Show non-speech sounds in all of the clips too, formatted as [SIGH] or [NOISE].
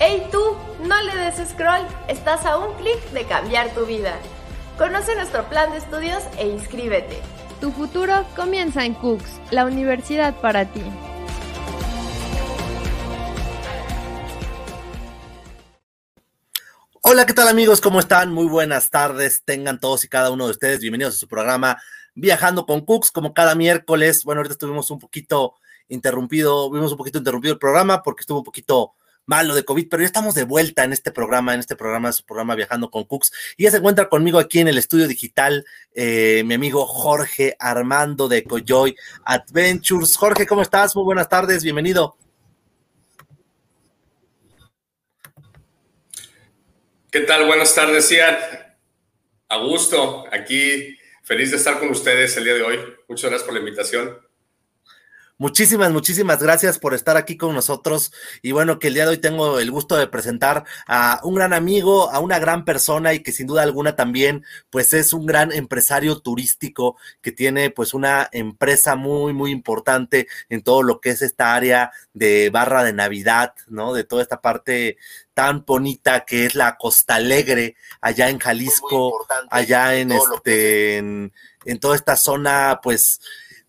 ¡Hey tú! No le des scroll, estás a un clic de cambiar tu vida. Conoce nuestro plan de estudios e inscríbete. Tu futuro comienza en Cooks, la universidad para ti. Hola, ¿qué tal amigos? ¿Cómo están? Muy buenas tardes. Tengan todos y cada uno de ustedes bienvenidos a su programa Viajando con Cooks, como cada miércoles. Bueno, ahorita estuvimos un poquito interrumpido, vimos un poquito interrumpido el programa porque estuvo un poquito malo de COVID, pero ya estamos de vuelta en este programa, en este programa, su programa Viajando con Cooks. Y ya se encuentra conmigo aquí en el estudio digital eh, mi amigo Jorge Armando de Coyoy Adventures. Jorge, ¿cómo estás? Muy buenas tardes, bienvenido. ¿Qué tal? Buenas tardes, Ian. A gusto, aquí feliz de estar con ustedes el día de hoy. Muchas gracias por la invitación. Muchísimas, muchísimas gracias por estar aquí con nosotros. Y bueno, que el día de hoy tengo el gusto de presentar a un gran amigo, a una gran persona y que sin duda alguna también, pues es un gran empresario turístico que tiene pues una empresa muy, muy importante en todo lo que es esta área de barra de Navidad, ¿no? De toda esta parte tan bonita que es la Costa Alegre allá en Jalisco, allá en este, en, en toda esta zona, pues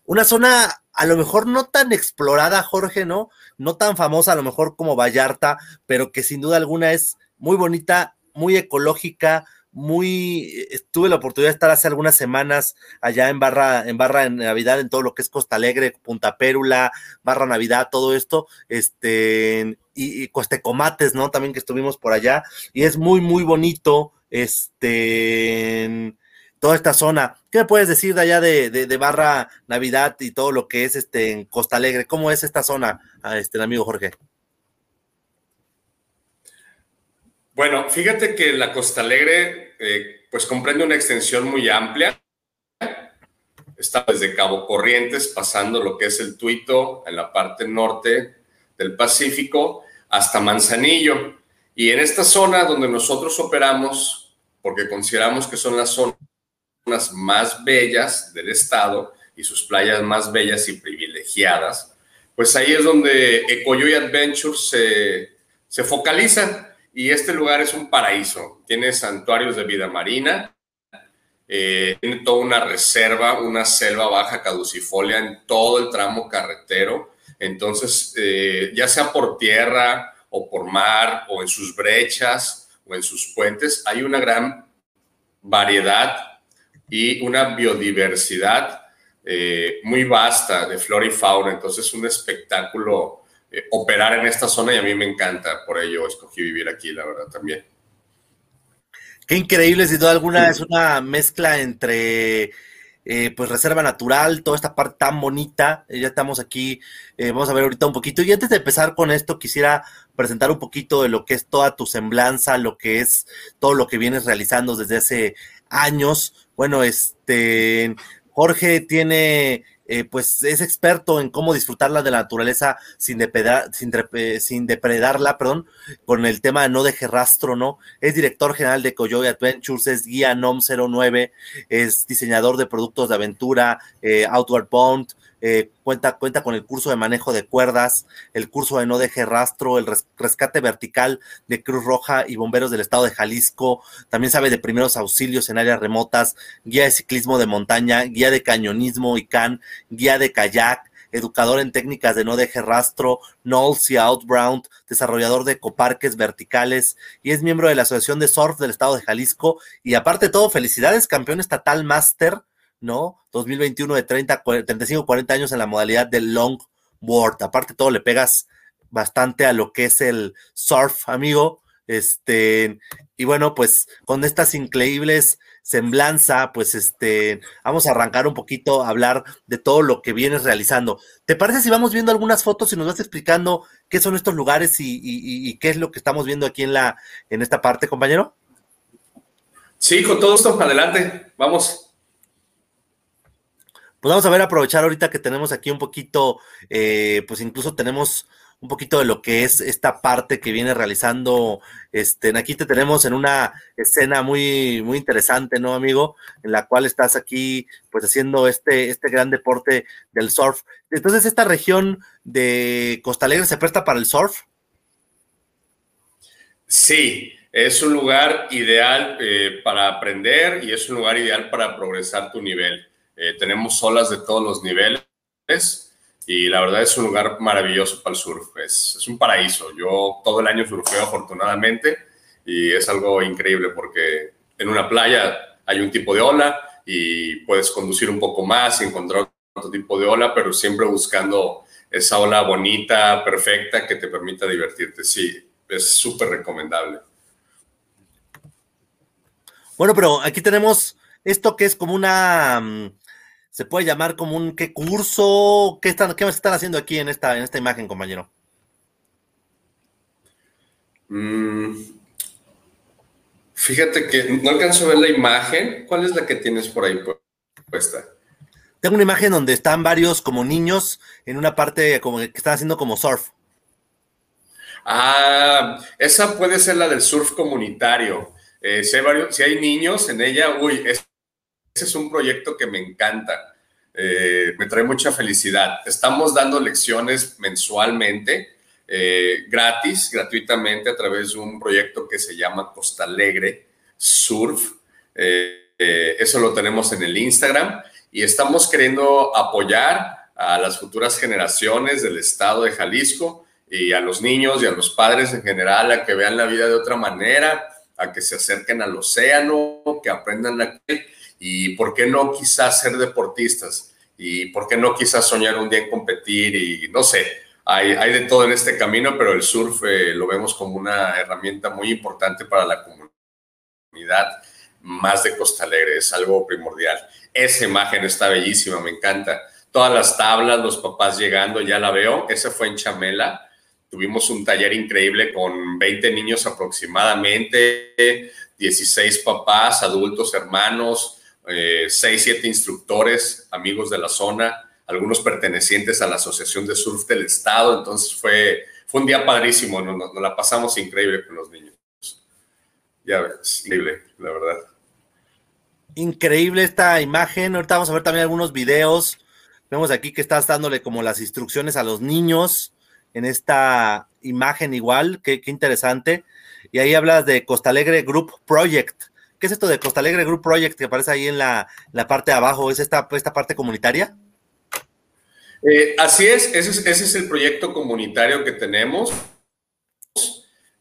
una zona a lo mejor no tan explorada, Jorge, ¿no? No tan famosa a lo mejor como Vallarta, pero que sin duda alguna es muy bonita, muy ecológica, muy tuve la oportunidad de estar hace algunas semanas allá en Barra en Barra en Navidad en todo lo que es Costa Alegre, Punta Pérula, Barra Navidad, todo esto, este y, y Costecomates, ¿no? También que estuvimos por allá y es muy muy bonito, este toda esta zona. ¿Qué me puedes decir de allá de, Barra Navidad y todo lo que es este en Costa Alegre? ¿Cómo es esta zona, este amigo Jorge? Bueno, fíjate que la Costa Alegre eh, pues comprende una extensión muy amplia. Está desde Cabo Corrientes, pasando lo que es el Tuito, en la parte norte del Pacífico, hasta Manzanillo. Y en esta zona donde nosotros operamos, porque consideramos que son las zonas más bellas del estado y sus playas más bellas y privilegiadas, pues ahí es donde Ecoyoy Adventures se, se focaliza y este lugar es un paraíso. Tiene santuarios de vida marina, eh, tiene toda una reserva, una selva baja caducifolia en todo el tramo carretero. Entonces, eh, ya sea por tierra o por mar o en sus brechas o en sus puentes, hay una gran variedad y una biodiversidad eh, muy vasta de flora y fauna. Entonces, un espectáculo eh, operar en esta zona y a mí me encanta. Por ello, escogí vivir aquí, la verdad, también. Qué increíble, sin duda alguna, es una mezcla entre eh, pues reserva natural, toda esta parte tan bonita. ya estamos aquí, vamos a ver ahorita un poquito. Y antes de empezar con esto, quisiera presentar un poquito de lo que es toda tu semblanza, lo que es todo lo que vienes realizando desde hace años. Bueno, este Jorge tiene, eh, pues es experto en cómo disfrutarla de la naturaleza sin, depredar, sin, sin, depredarla, perdón, con el tema de no deje rastro, ¿no? Es director general de Coyote Adventures, es guía NOM 09, es diseñador de productos de aventura, eh, Outward Bound, eh, cuenta, cuenta con el curso de manejo de cuerdas, el curso de no deje rastro, el rescate vertical de Cruz Roja y bomberos del estado de Jalisco, también sabe de primeros auxilios en áreas remotas, guía de ciclismo de montaña, guía de cañonismo y can, guía de kayak, educador en técnicas de no deje rastro, Knowles y Outbound, desarrollador de ecoparques verticales y es miembro de la Asociación de Surf del Estado de Jalisco. Y aparte de todo, felicidades, campeón estatal máster ¿no? 2021 de 30, 35, 40 años en la modalidad del longboard. Aparte todo le pegas bastante a lo que es el surf, amigo. Este, y bueno, pues con estas increíbles semblanza, pues este, vamos a arrancar un poquito a hablar de todo lo que vienes realizando. ¿Te parece si vamos viendo algunas fotos y nos vas explicando qué son estos lugares y, y qué es lo que estamos viendo aquí en la, en esta parte, compañero? Sí, con todo esto, adelante, vamos pues vamos a ver, aprovechar ahorita que tenemos aquí un poquito, eh, pues incluso tenemos un poquito de lo que es esta parte que viene realizando, este, aquí te tenemos en una escena muy, muy interesante, ¿no, amigo? En la cual estás aquí, pues haciendo este, este gran deporte del surf. Entonces, ¿esta región de Costa Alegre se presta para el surf? Sí, es un lugar ideal eh, para aprender y es un lugar ideal para progresar tu nivel. Eh, tenemos olas de todos los niveles y la verdad es un lugar maravilloso para el surf. Es, es un paraíso. Yo todo el año surfeo afortunadamente y es algo increíble porque en una playa hay un tipo de ola y puedes conducir un poco más y encontrar otro tipo de ola, pero siempre buscando esa ola bonita, perfecta, que te permita divertirte. Sí, es súper recomendable. Bueno, pero aquí tenemos esto que es como una, mm, se puede llamar como un ¿qué curso? ¿Qué están, qué están haciendo aquí en esta, en esta imagen, compañero? Mm, fíjate que no alcanzo a ver la imagen. ¿Cuál es la que tienes por ahí puesta? Tengo una imagen donde están varios como niños en una parte como que están haciendo como surf. Ah, esa puede ser la del surf comunitario. Eh, si, hay varios, si, hay niños en ella, uy, ese es un proyecto que me encanta. Eh, me trae mucha felicidad. Estamos dando lecciones mensualmente, eh, gratis, gratuitamente, a través de un proyecto que se llama Costa Alegre Surf. eso lo tenemos en el Instagram y estamos queriendo apoyar a las futuras generaciones del estado de Jalisco y a los niños y a los padres en general a que vean la vida de otra manera, a que se acerquen al océano, que aprendan a y por qué no quizás ser deportistas y por qué no quizás soñar un día en competir y no sé, hay, hay de todo en este camino, pero el surf eh, lo vemos como una herramienta muy importante para la comunidad más de Costa Alegre, es algo primordial. Esa imagen está bellísima, me encanta. Todas las tablas, los papás llegando, ya la veo. Ese fue en Chamela. Tuvimos un taller increíble con 20 niños aproximadamente, 16 papás, adultos, hermanos, 6, eh, 7 instructores, amigos de la zona, algunos pertenecientes a la Asociación de Surf del Estado. Entonces fue, fue un día padrísimo, nos, la pasamos increíble con los niños. Ya ves, increíble, la verdad. Increíble esta imagen. Ahorita vamos a ver también algunos videos. Vemos aquí que estás dándole como las instrucciones a los niños en esta imagen igual. Qué, interesante. Y ahí hablas de Costa Alegre Group Project. ¿Qué es esto de Costa Alegre Group Project que aparece ahí en la, parte de abajo? ¿Es esta, esta parte comunitaria? Eh, así es ese, es, ese es el proyecto comunitario que tenemos.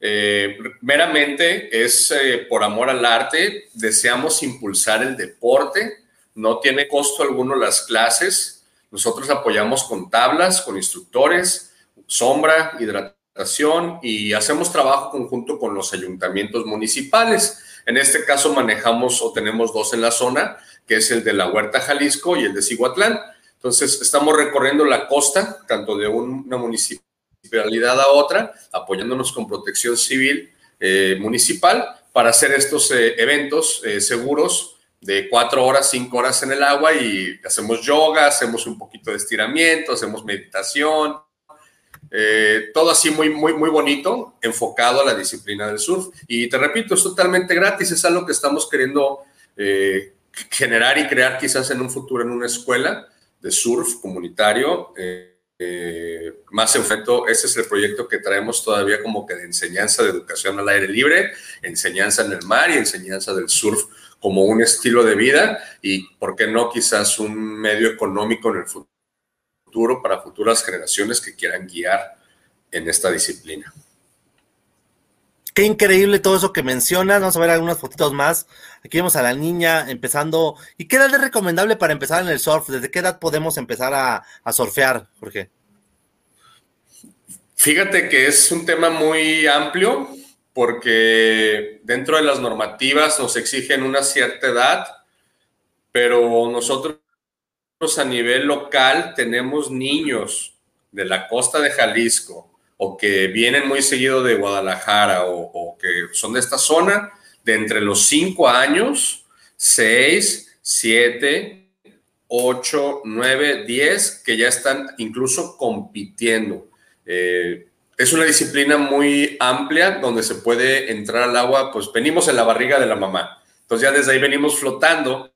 Eh, meramente es eh, por amor al arte, deseamos impulsar el deporte, no tiene costo alguno las clases, nosotros apoyamos con tablas, con instructores, sombra, hidratación y hacemos trabajo conjunto con los ayuntamientos municipales. En este caso manejamos o tenemos dos en la zona, que es el de la Huerta Jalisco y el de Cihuatlán. Entonces, estamos recorriendo la costa, tanto de una municipalidad a otra, apoyándonos con protección civil eh, municipal para hacer estos eh, eventos eh, seguros de cuatro horas, cinco horas en el agua y hacemos yoga, hacemos un poquito de estiramiento, hacemos meditación, todo así muy, muy, muy bonito, enfocado a la disciplina del surf. Y te repito, es totalmente gratis, es algo que estamos queriendo generar y crear quizás en un futuro en una escuela de surf comunitario. Eh, más enfrento, ese es el proyecto que traemos todavía como que de enseñanza de educación al aire libre, enseñanza en el mar y enseñanza del surf como un estilo de vida y, ¿por qué no, quizás un medio económico en el futuro para futuras generaciones que quieran guiar en esta disciplina? Qué increíble todo eso que mencionas. Vamos a ver algunas fotitos más. Aquí vemos a la niña empezando. ¿Y qué edad es recomendable para empezar en el surf? ¿Desde qué edad podemos empezar a, a surfear, Jorge? Fíjate que es un tema muy amplio porque dentro de las normativas nos exigen una cierta edad, pero nosotros a nivel local tenemos niños de la costa de Jalisco o que vienen muy seguido de Guadalajara o, que son de esta zona, de entre los 5 años, 6, 7, 8, 9, 10, que ya están incluso compitiendo. Eh, es una disciplina muy amplia donde se puede entrar al agua, pues venimos en la barriga de la mamá. Entonces ya desde ahí venimos flotando.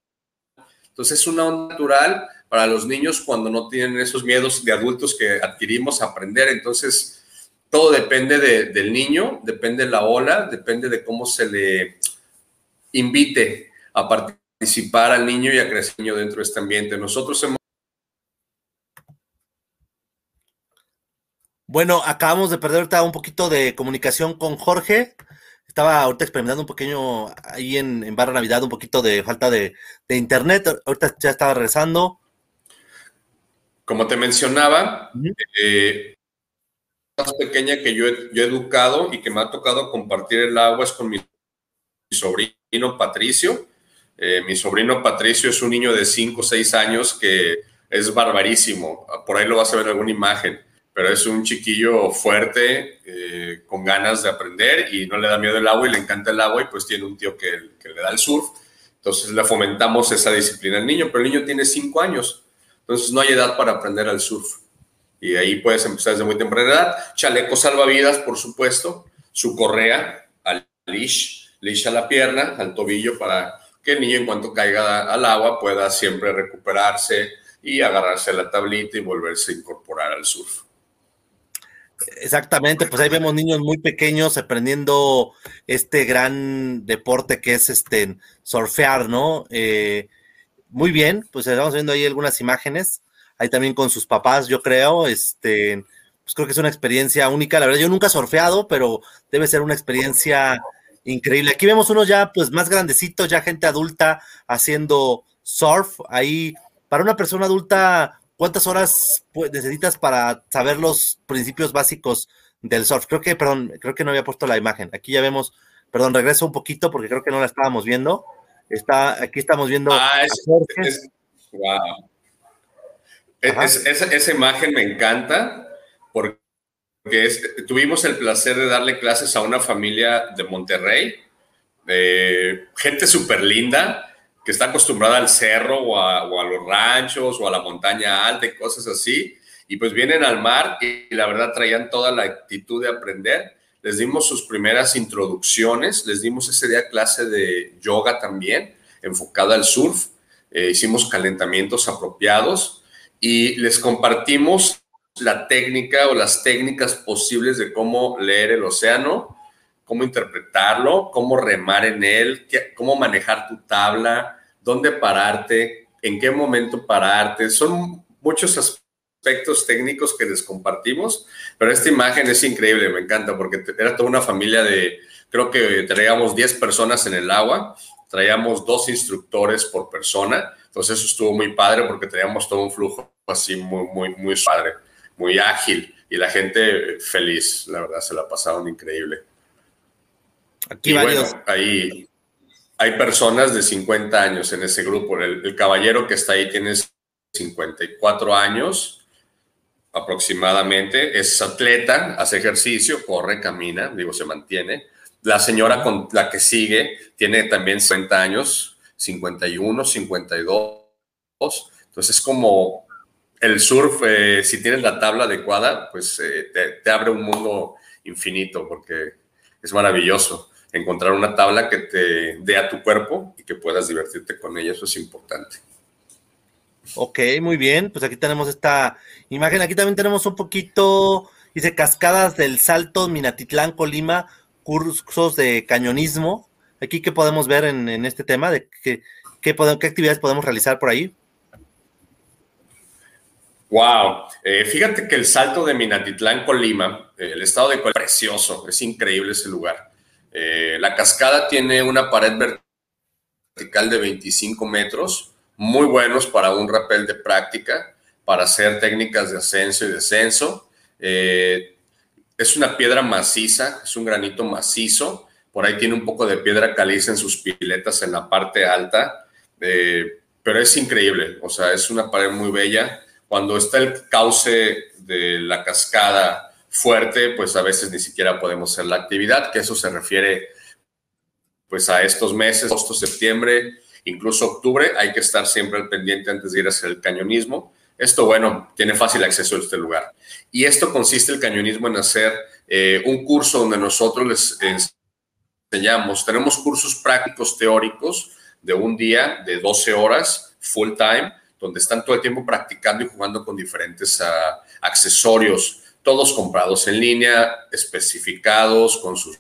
Entonces es una onda natural para los niños cuando no tienen esos miedos de adultos que adquirimos a aprender. Entonces todo depende del niño, depende de la ola, depende de cómo se le invite a participar al niño y a crecer dentro de este ambiente. Nosotros hemos... Bueno, acabamos de perder ahorita un poquito de comunicación con Jorge. Estaba ahorita experimentando un pequeño ahí en, en Barra Navidad, un poquito de falta de, internet. Ahorita ya estaba regresando. Como te mencionaba, más pequeña que yo he, educado y que me ha tocado compartir el agua es con mi, sobrino Patricio. Eh, mi sobrino Patricio es un niño de 5 o 6 años que es barbarísimo. Por ahí lo vas a ver en alguna imagen, pero es un chiquillo fuerte, eh, con ganas de aprender y no le da miedo el agua y le encanta el agua y pues tiene un tío que, que le da el surf. Entonces le fomentamos esa disciplina al niño, pero el niño tiene 5 años, entonces no hay edad para aprender al surf y ahí puedes empezar desde muy temprana edad. Chaleco salvavidas, por supuesto, su correa al leash, leash a la pierna, al tobillo, para que el niño en cuanto caiga al agua pueda siempre recuperarse y agarrarse a la tablita y volverse a incorporar al surf. Exactamente, pues ahí vemos niños muy pequeños aprendiendo este gran deporte que es este surfear, ¿no? Eh, muy bien, pues estamos viendo ahí algunas imágenes ahí también con sus papás, yo creo, este, pues creo que es una experiencia única, la verdad, yo nunca he surfeado, pero debe ser una experiencia increíble. Aquí vemos unos ya, pues, más grandecitos, ya gente adulta haciendo surf, ahí, para una persona adulta, ¿cuántas horas necesitas para saber los principios básicos del surf? Creo que, perdón, creo que no había puesto la imagen, aquí ya vemos, perdón, regreso un poquito porque creo que no la estábamos viendo. Está, aquí estamos viendo. Ah, es, wow. esa imagen me encanta porque tuvimos el placer de darle clases a una familia de Monterrey, gente súper linda que está acostumbrada al cerro o a, los ranchos o a la montaña alta y cosas así. Y pues vienen al mar y, la verdad traían toda la actitud de aprender. Les dimos sus primeras introducciones, les dimos ese día clase de yoga también, enfocada al surf. Eh, hicimos calentamientos apropiados y les compartimos la técnica o las técnicas posibles de cómo leer el océano, cómo interpretarlo, cómo remar en él, cómo manejar tu tabla, dónde pararte, en qué momento pararte. Son muchos aspectos técnicos que les compartimos, pero esta imagen es increíble, me encanta, porque era toda una familia de, creo que traíamos 10 personas en el agua, traíamos dos instructores por persona, entonces eso estuvo muy padre porque teníamos todo un flujo así muy, muy, muy padre, muy ágil y la gente feliz, la verdad, se la pasaron increíble. Aquí y bueno, ahí hay personas de 50 años en ese grupo. El, caballero que está ahí tiene 54 años aproximadamente, es atleta, hace ejercicio, corre, camina, digo, se mantiene. La señora con la que sigue tiene también 50 años, 51, 52. Entonces es como el surf, eh, si tienes la tabla adecuada, pues eh, te, abre un mundo infinito porque es maravilloso encontrar una tabla que te dé a tu cuerpo y que puedas divertirte con ella. Eso es importante. Ok, muy bien. Pues aquí tenemos esta imagen. Aquí también tenemos un poquito, dice, cascadas del Salto, Minatitlán, Colima, cursos de cañonismo. Aquí, ¿qué podemos ver en, este tema? ¿De qué, qué actividades podemos realizar por ahí? Wow, eh, fíjate que el salto de Minatitlán, Colima, eh, el estado de Colima, precioso, es increíble ese lugar. Eh, la cascada tiene una pared vertical de 25 metros, muy buenos para un rappel de práctica, para hacer técnicas de ascenso y descenso. es una piedra maciza, es un granito macizo, por ahí tiene un poco de piedra caliza en sus piletas en la parte alta, pero es increíble, o sea, es una pared muy bella. Cuando está el cauce de la cascada fuerte, pues a veces ni siquiera podemos hacer la actividad, que eso se refiere pues a estos meses, agosto, septiembre, incluso octubre, hay que estar siempre al pendiente antes de ir a hacer el cañonismo. Esto, bueno, tiene fácil acceso a este lugar. Y esto consiste el cañonismo en hacer eh, un curso donde nosotros les enseñamos, tenemos cursos prácticos teóricos de un día de 12 horas, full time, donde están todo el tiempo practicando y jugando con diferentes ah, accesorios todos comprados en línea, especificados con sus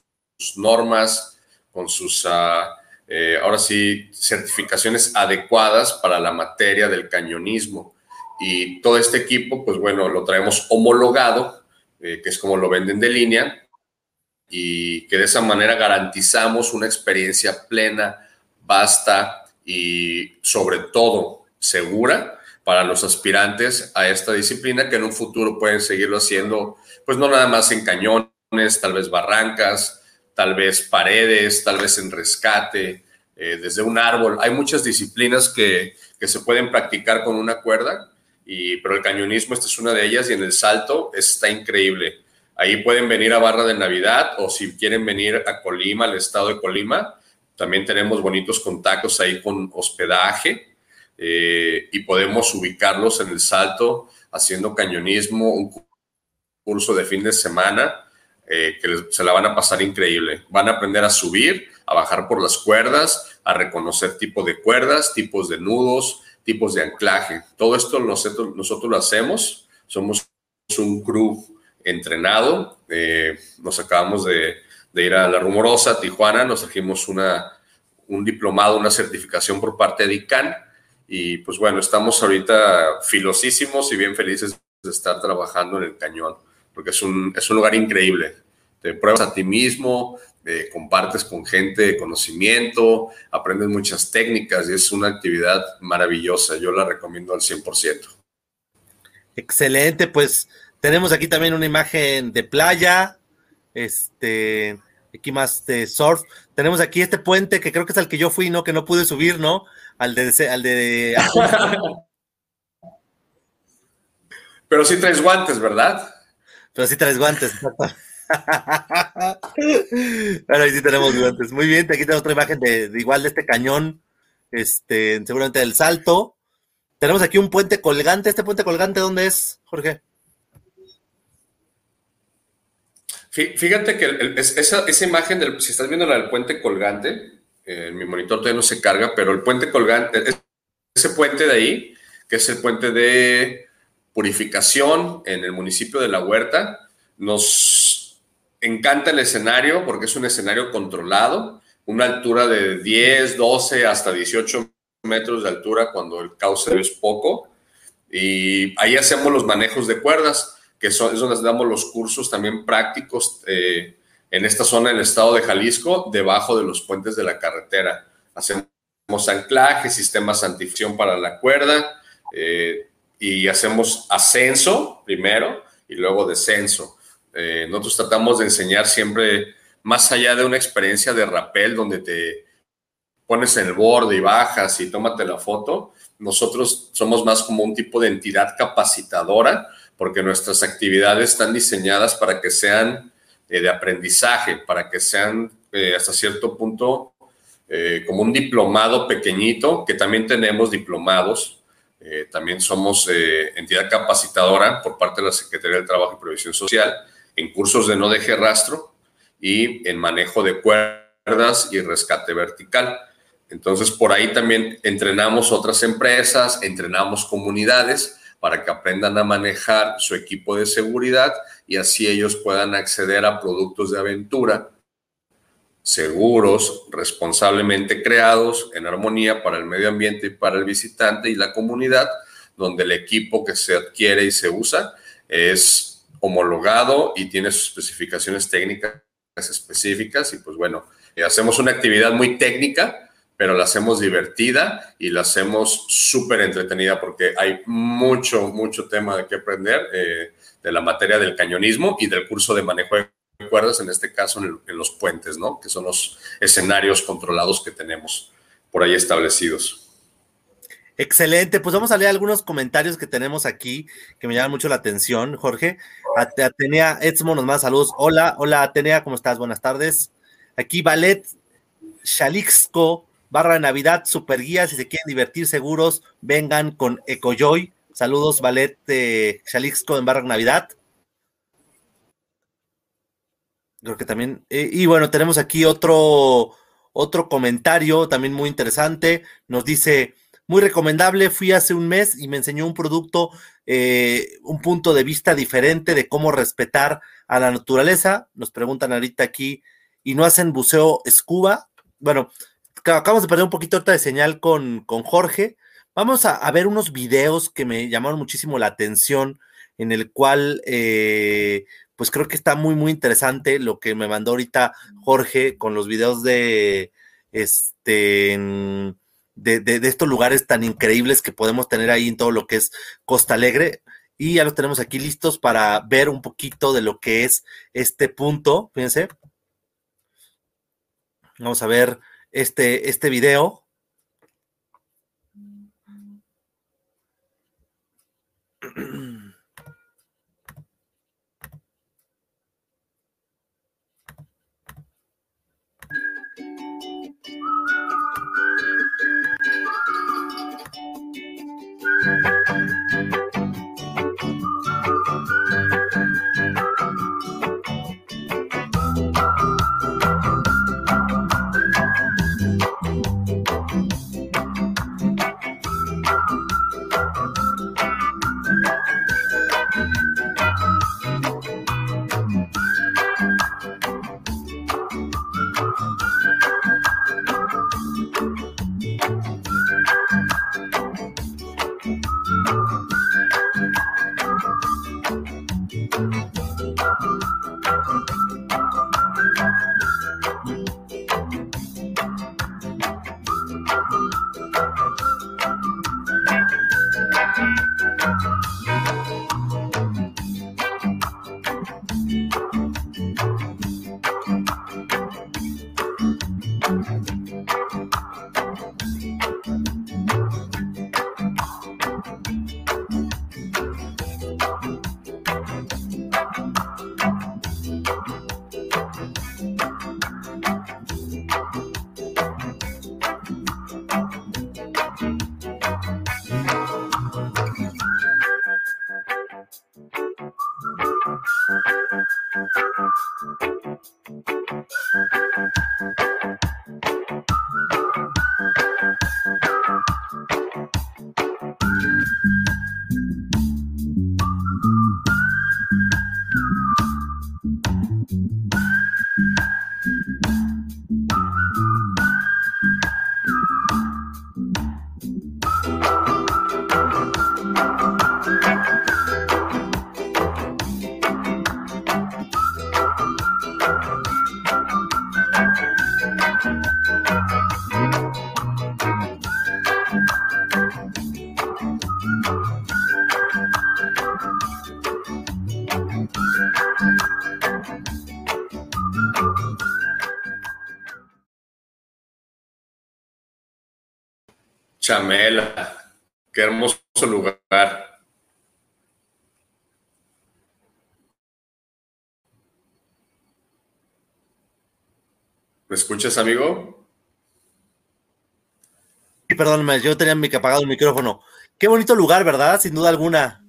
normas, con sus, ah, eh, ahora sí, certificaciones adecuadas para la materia del cañonismo. Y todo este equipo, pues bueno, lo traemos homologado, eh, que es como lo venden de línea, y que de esa manera garantizamos una experiencia plena, vasta y sobre todo segura para los aspirantes a esta disciplina que en un futuro pueden seguirlo haciendo, pues no nada más en cañones, tal vez barrancas, tal vez paredes, tal vez en rescate, eh, desde un árbol. Hay muchas disciplinas que, que, se pueden practicar con una cuerda, y, pero el cañonismo esta es una de ellas y en el salto está increíble. Ahí pueden venir a Barra de Navidad o si quieren venir a Colima, al estado de Colima, también tenemos bonitos contactos ahí con hospedaje eh, y podemos ubicarlos en el salto haciendo cañonismo, un curso de fin de semana eh, que se la van a pasar increíble. Van a aprender a subir, a bajar por las cuerdas, a reconocer tipos de cuerdas, tipos de nudos, tipos de anclaje. Todo esto nosotros, nosotros lo hacemos. Somos un crew entrenado. Eh, nos acabamos de, de, ir a La Rumorosa, Tijuana. Nos trajimos una, un diplomado, una certificación por parte de ICANN y pues bueno, estamos ahorita filosísimos y bien felices de estar trabajando en el cañón, porque es un, es un lugar increíble. Te pruebas a ti mismo, eh, compartes con gente conocimiento, aprendes muchas técnicas y es una actividad maravillosa. Yo la recomiendo al 100%. Excelente, pues tenemos aquí también una imagen de playa, este, aquí más de surf. Tenemos aquí este puente que creo que es el que yo fui, ¿no? Que no pude subir, ¿no? al de... Al de [LAUGHS] Pero sí traes guantes, ¿verdad? Pero sí traes guantes, [LAUGHS] Pero ahí sí tenemos guantes. Muy bien, aquí tenemos otra imagen de, igual de este cañón, este, seguramente del salto. Tenemos aquí un puente colgante. ¿Este puente colgante dónde es, Jorge? Fíjate que esa, esa, imagen, del, si estás viendo la del puente colgante, eh, mi monitor todavía no se carga, pero el puente colgante, ese puente de ahí, que es el puente de purificación en el municipio de La Huerta, nos encanta el escenario porque es un escenario controlado, una altura de 10, 12 hasta 18 metros de altura cuando el cauce es poco. Y ahí hacemos los manejos de cuerdas, que son, es donde damos los cursos también prácticos eh, en esta zona del estado de Jalisco, debajo de los puentes de la carretera. Hacemos anclaje, sistemas antificción para la cuerda eh, y hacemos ascenso primero y luego descenso. Eh, nosotros tratamos de enseñar siempre más allá de una experiencia de rappel donde te pones en el borde y bajas y tómate la foto. Nosotros somos más como un tipo de entidad capacitadora porque nuestras actividades están diseñadas para que sean eh, de aprendizaje para que sean eh, hasta cierto punto como un diplomado pequeñito, que también tenemos diplomados. también somos entidad capacitadora por parte de la Secretaría del Trabajo y Previsión Social en cursos de no deje rastro y en manejo de cuerdas y rescate vertical. Entonces, por ahí también entrenamos otras empresas, entrenamos comunidades para que aprendan a manejar su equipo de seguridad y así ellos puedan acceder a productos de aventura seguros, responsablemente creados, en armonía para el medio ambiente y para el visitante y la comunidad, donde el equipo que se adquiere y se usa es homologado y tiene sus especificaciones técnicas específicas y pues bueno, eh, hacemos una actividad muy técnica, pero la hacemos divertida y la hacemos súper entretenida porque hay mucho, mucho tema de qué aprender eh, de la materia del cañonismo y del curso de manejo de cuerdas, en este caso en, en, los puentes, ¿no? Que son los escenarios controlados que tenemos por ahí establecidos. Excelente, pues vamos a leer algunos comentarios que tenemos aquí que me llaman mucho la atención, Jorge. Atenea Etzmo nos manda saludos. Hola, hola Atenea, ¿cómo estás? Buenas tardes. Aquí Valet Shalixco barra de Navidad, super guía, si se quieren divertir seguros, vengan con Ecojoy. Saludos, Ballet de Chalixco en barra de Navidad. Creo que también. Eh, y bueno, tenemos aquí otro, otro comentario también muy interesante. Nos dice muy recomendable. Fui hace un mes y me enseñó un producto, eh, un punto de vista diferente de cómo respetar a la naturaleza. Nos preguntan ahorita aquí, ¿y no hacen buceo scuba? Bueno, acabamos de perder un poquito de señal con, con Jorge. Vamos a, ver unos videos que me llamaron muchísimo la atención, en el cual, eh, pues creo que está muy, muy interesante lo que me mandó ahorita Jorge con los videos de, este, de, de, estos lugares tan increíbles que podemos tener ahí en todo lo que es Costa Alegre. Y ya los tenemos aquí listos para ver un poquito de lo que es este punto. Fíjense. Vamos a ver este, este video. Chamela, qué hermoso lugar. ¿Me escuchas, amigo? Perdóname, yo tenía apagado el micrófono. Qué bonito lugar, ¿verdad? Sin duda alguna.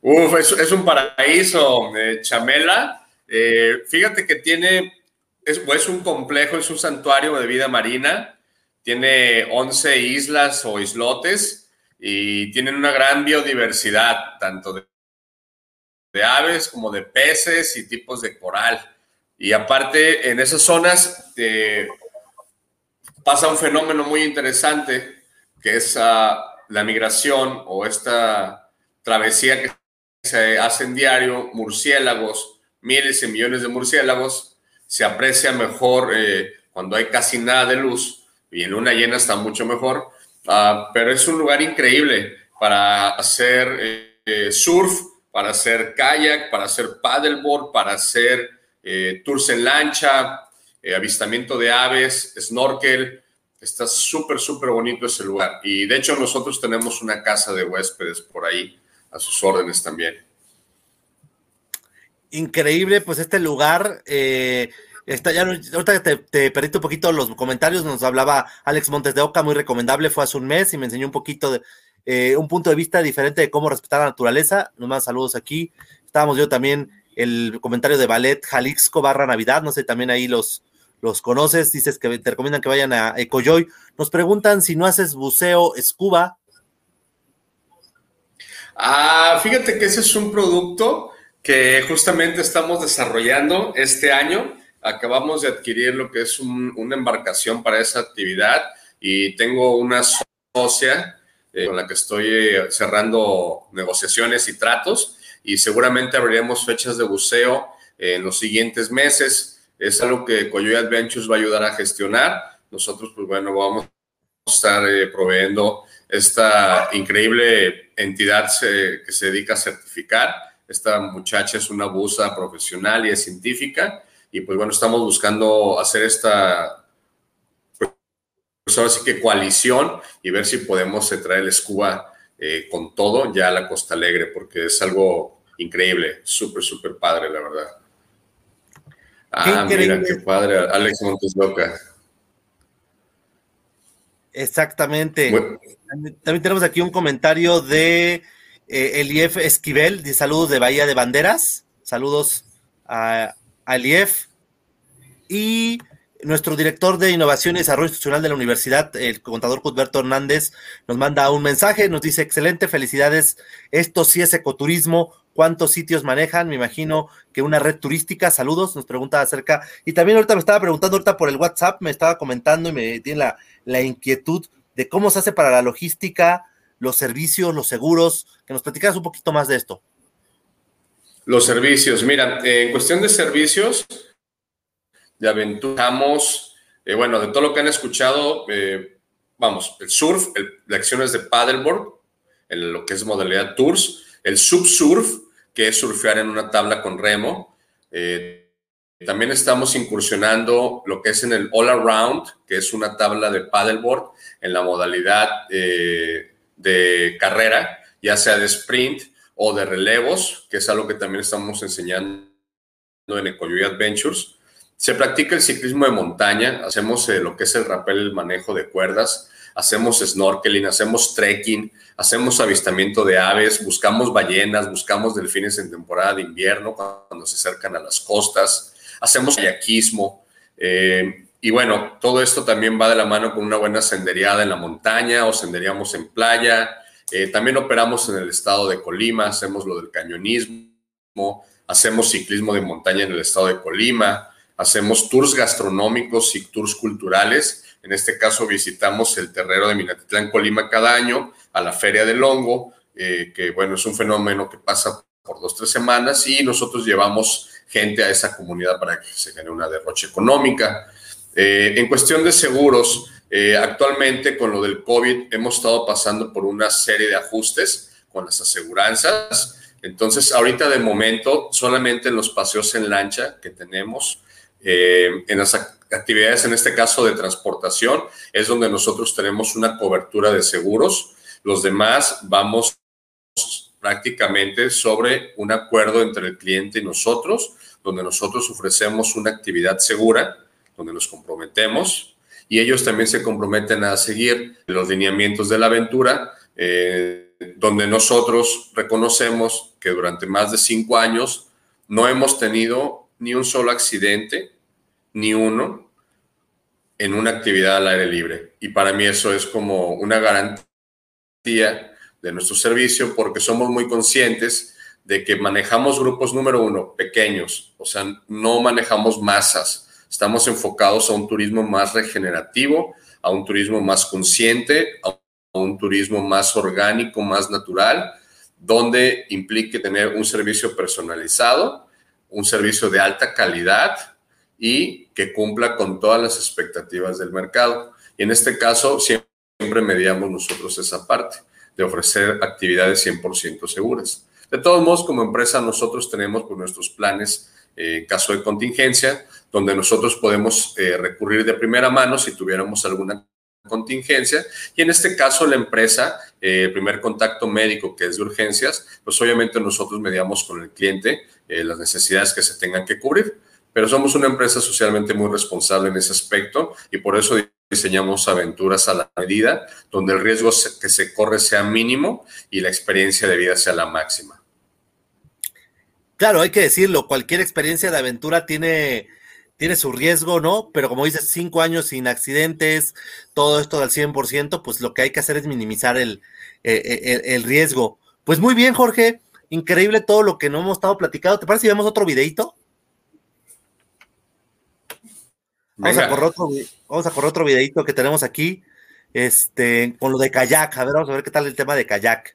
Uf, es, un paraíso, eh, Chamela. Eh, fíjate que tiene, es, es un complejo, es un santuario de vida marina tiene 11 islas o islotes y tienen una gran biodiversidad, tanto de, aves como de peces y tipos de coral. Y aparte, en esas zonas eh, pasa un fenómeno muy interesante, que es ah, la migración o esta travesía que se hace en diario, murciélagos, miles y millones de murciélagos, se aprecia mejor eh, cuando hay casi nada de luz y en luna llena está mucho mejor, ah, pero es un lugar increíble para hacer eh, surf, para hacer kayak, para hacer paddleboard, para hacer eh, tours en lancha, eh, avistamiento de aves, snorkel. Está súper, súper bonito ese lugar. Y de hecho nosotros tenemos una casa de huéspedes por ahí, a sus órdenes también. Increíble, pues este lugar, Está, ya, ahorita te, te perdiste un poquito los comentarios, nos hablaba Alex Montes de Oca, muy recomendable, fue hace un mes y me enseñó un poquito de eh, un punto de vista diferente de cómo respetar la naturaleza. Nos más saludos aquí. Estábamos yo también el comentario de Ballet Jalisco barra Navidad, no sé, también ahí los, los conoces, dices que te recomiendan que vayan a Ecojoy. Nos preguntan si no haces buceo scuba. Ah, fíjate que ese es un producto que justamente estamos desarrollando este año. Acabamos de adquirir lo que es una embarcación para esa actividad y tengo una socia eh, con la que estoy eh, cerrando negociaciones y tratos y seguramente abriremos fechas de buceo en los siguientes meses. Es algo que Coyoy Adventures va a ayudar a gestionar. Nosotros, pues bueno, vamos a estar eh, proveyendo esta increíble entidad que se dedica a certificar. Esta muchacha es una buza profesional y es científica. Y pues bueno, estamos buscando hacer esta, pues ahora sí que coalición y ver si podemos traer el scuba eh, con todo ya a la Costa Alegre, porque es algo increíble, súper, súper padre, la verdad. Ah, mira, qué padre, Alex Montes Loca. Exactamente. También tenemos aquí un comentario de eh, Elief Esquivel, de saludos de Bahía de Banderas. Saludos a, a Elief. Y nuestro director de Innovación y Desarrollo Institucional de la Universidad, el contador Cudberto Hernández, nos manda un mensaje, nos dice, excelente, felicidades, esto sí es ecoturismo, ¿cuántos sitios manejan? Me imagino que una red turística, saludos, nos pregunta acerca, y también ahorita me estaba preguntando, ahorita por el WhatsApp, me estaba comentando y me tiene la, la inquietud de cómo se hace para la logística, los servicios, los seguros, que nos platicaras un poquito más de esto. Los servicios, mira, en cuestión de servicios, de aventuramos, eh, bueno, de todo lo que han escuchado, eh, vamos, el surf, el, acciones de paddleboard, en lo que es modalidad tours, el subsurf, que es surfear en una tabla con remo. Eh, también estamos incursionando lo que es en el all around, que es una tabla de paddleboard en la modalidad de carrera, ya sea de sprint o de relevos, que es algo que también estamos enseñando en Ecoyoy Adventures. Se practica el ciclismo de montaña, hacemos eh, lo que es el rappel, el manejo de cuerdas, hacemos snorkeling, hacemos trekking, hacemos avistamiento de aves, buscamos ballenas, buscamos delfines en temporada de invierno cuando se acercan a las costas, hacemos kayakismo. Eh, y bueno, todo esto también va de la mano con una buena senderiada en la montaña o senderíamos en playa. Eh, también operamos en el estado de Colima, hacemos lo del cañonismo, hacemos ciclismo de montaña en el estado de Colima, hacemos tours gastronómicos y tours culturales. En este caso visitamos el terrero de Minatitlán, Colima cada año, a la Feria del Hongo, eh, que bueno, es un fenómeno que pasa por dos, tres semanas y nosotros llevamos gente a esa comunidad para que se gane una derroche económica. Eh, en cuestión de seguros, eh, actualmente con lo del COVID hemos estado pasando por una serie de ajustes con las aseguranzas. Entonces, ahorita de momento, solamente en los paseos en lancha que tenemos, eh, en las actividades, en este caso de transportación, es donde nosotros tenemos una cobertura de seguros. Los demás vamos prácticamente sobre un acuerdo entre el cliente y nosotros, donde nosotros ofrecemos una actividad segura, donde nos comprometemos y ellos también se comprometen a seguir los lineamientos de la aventura, eh, donde nosotros reconocemos que durante más de cinco años no hemos tenido ni un solo accidente, ni uno, en una actividad al aire libre. Y para mí eso es como una garantía de nuestro servicio porque somos muy conscientes de que manejamos grupos número uno, pequeños, o sea, no manejamos masas. Estamos enfocados a un turismo más regenerativo, a un turismo más consciente, a un turismo más orgánico, más natural, donde implique tener un servicio personalizado, un servicio de alta calidad y que cumpla con todas las expectativas del mercado. Y en este caso, siempre mediamos nosotros esa parte de ofrecer actividades 100% seguras. De todos modos, como empresa, nosotros tenemos pues, nuestros planes eh, en caso de contingencia, donde nosotros podemos eh, recurrir de primera mano si tuviéramos alguna contingencia. Y en este caso, la empresa, eh, primer contacto médico que es de urgencias, pues obviamente nosotros mediamos con el cliente eh, las necesidades que se tengan que cubrir. Pero somos una empresa socialmente muy responsable en ese aspecto y por eso diseñamos aventuras a la medida, donde el riesgo que se corre sea mínimo y la experiencia de vida sea la máxima. Claro, hay que decirlo, cualquier experiencia de aventura tiene tiene su riesgo, ¿no? Pero como dices, cinco años sin accidentes, todo esto al 100%, pues lo que hay que hacer es minimizar el, el, riesgo. Pues muy bien, Jorge, increíble todo lo que no hemos estado platicando. ¿Te parece si vemos otro videito? Vamos a, correr otro, vamos a correr otro videito que tenemos aquí, este, con lo de kayak. A ver, vamos a ver qué tal el tema de kayak.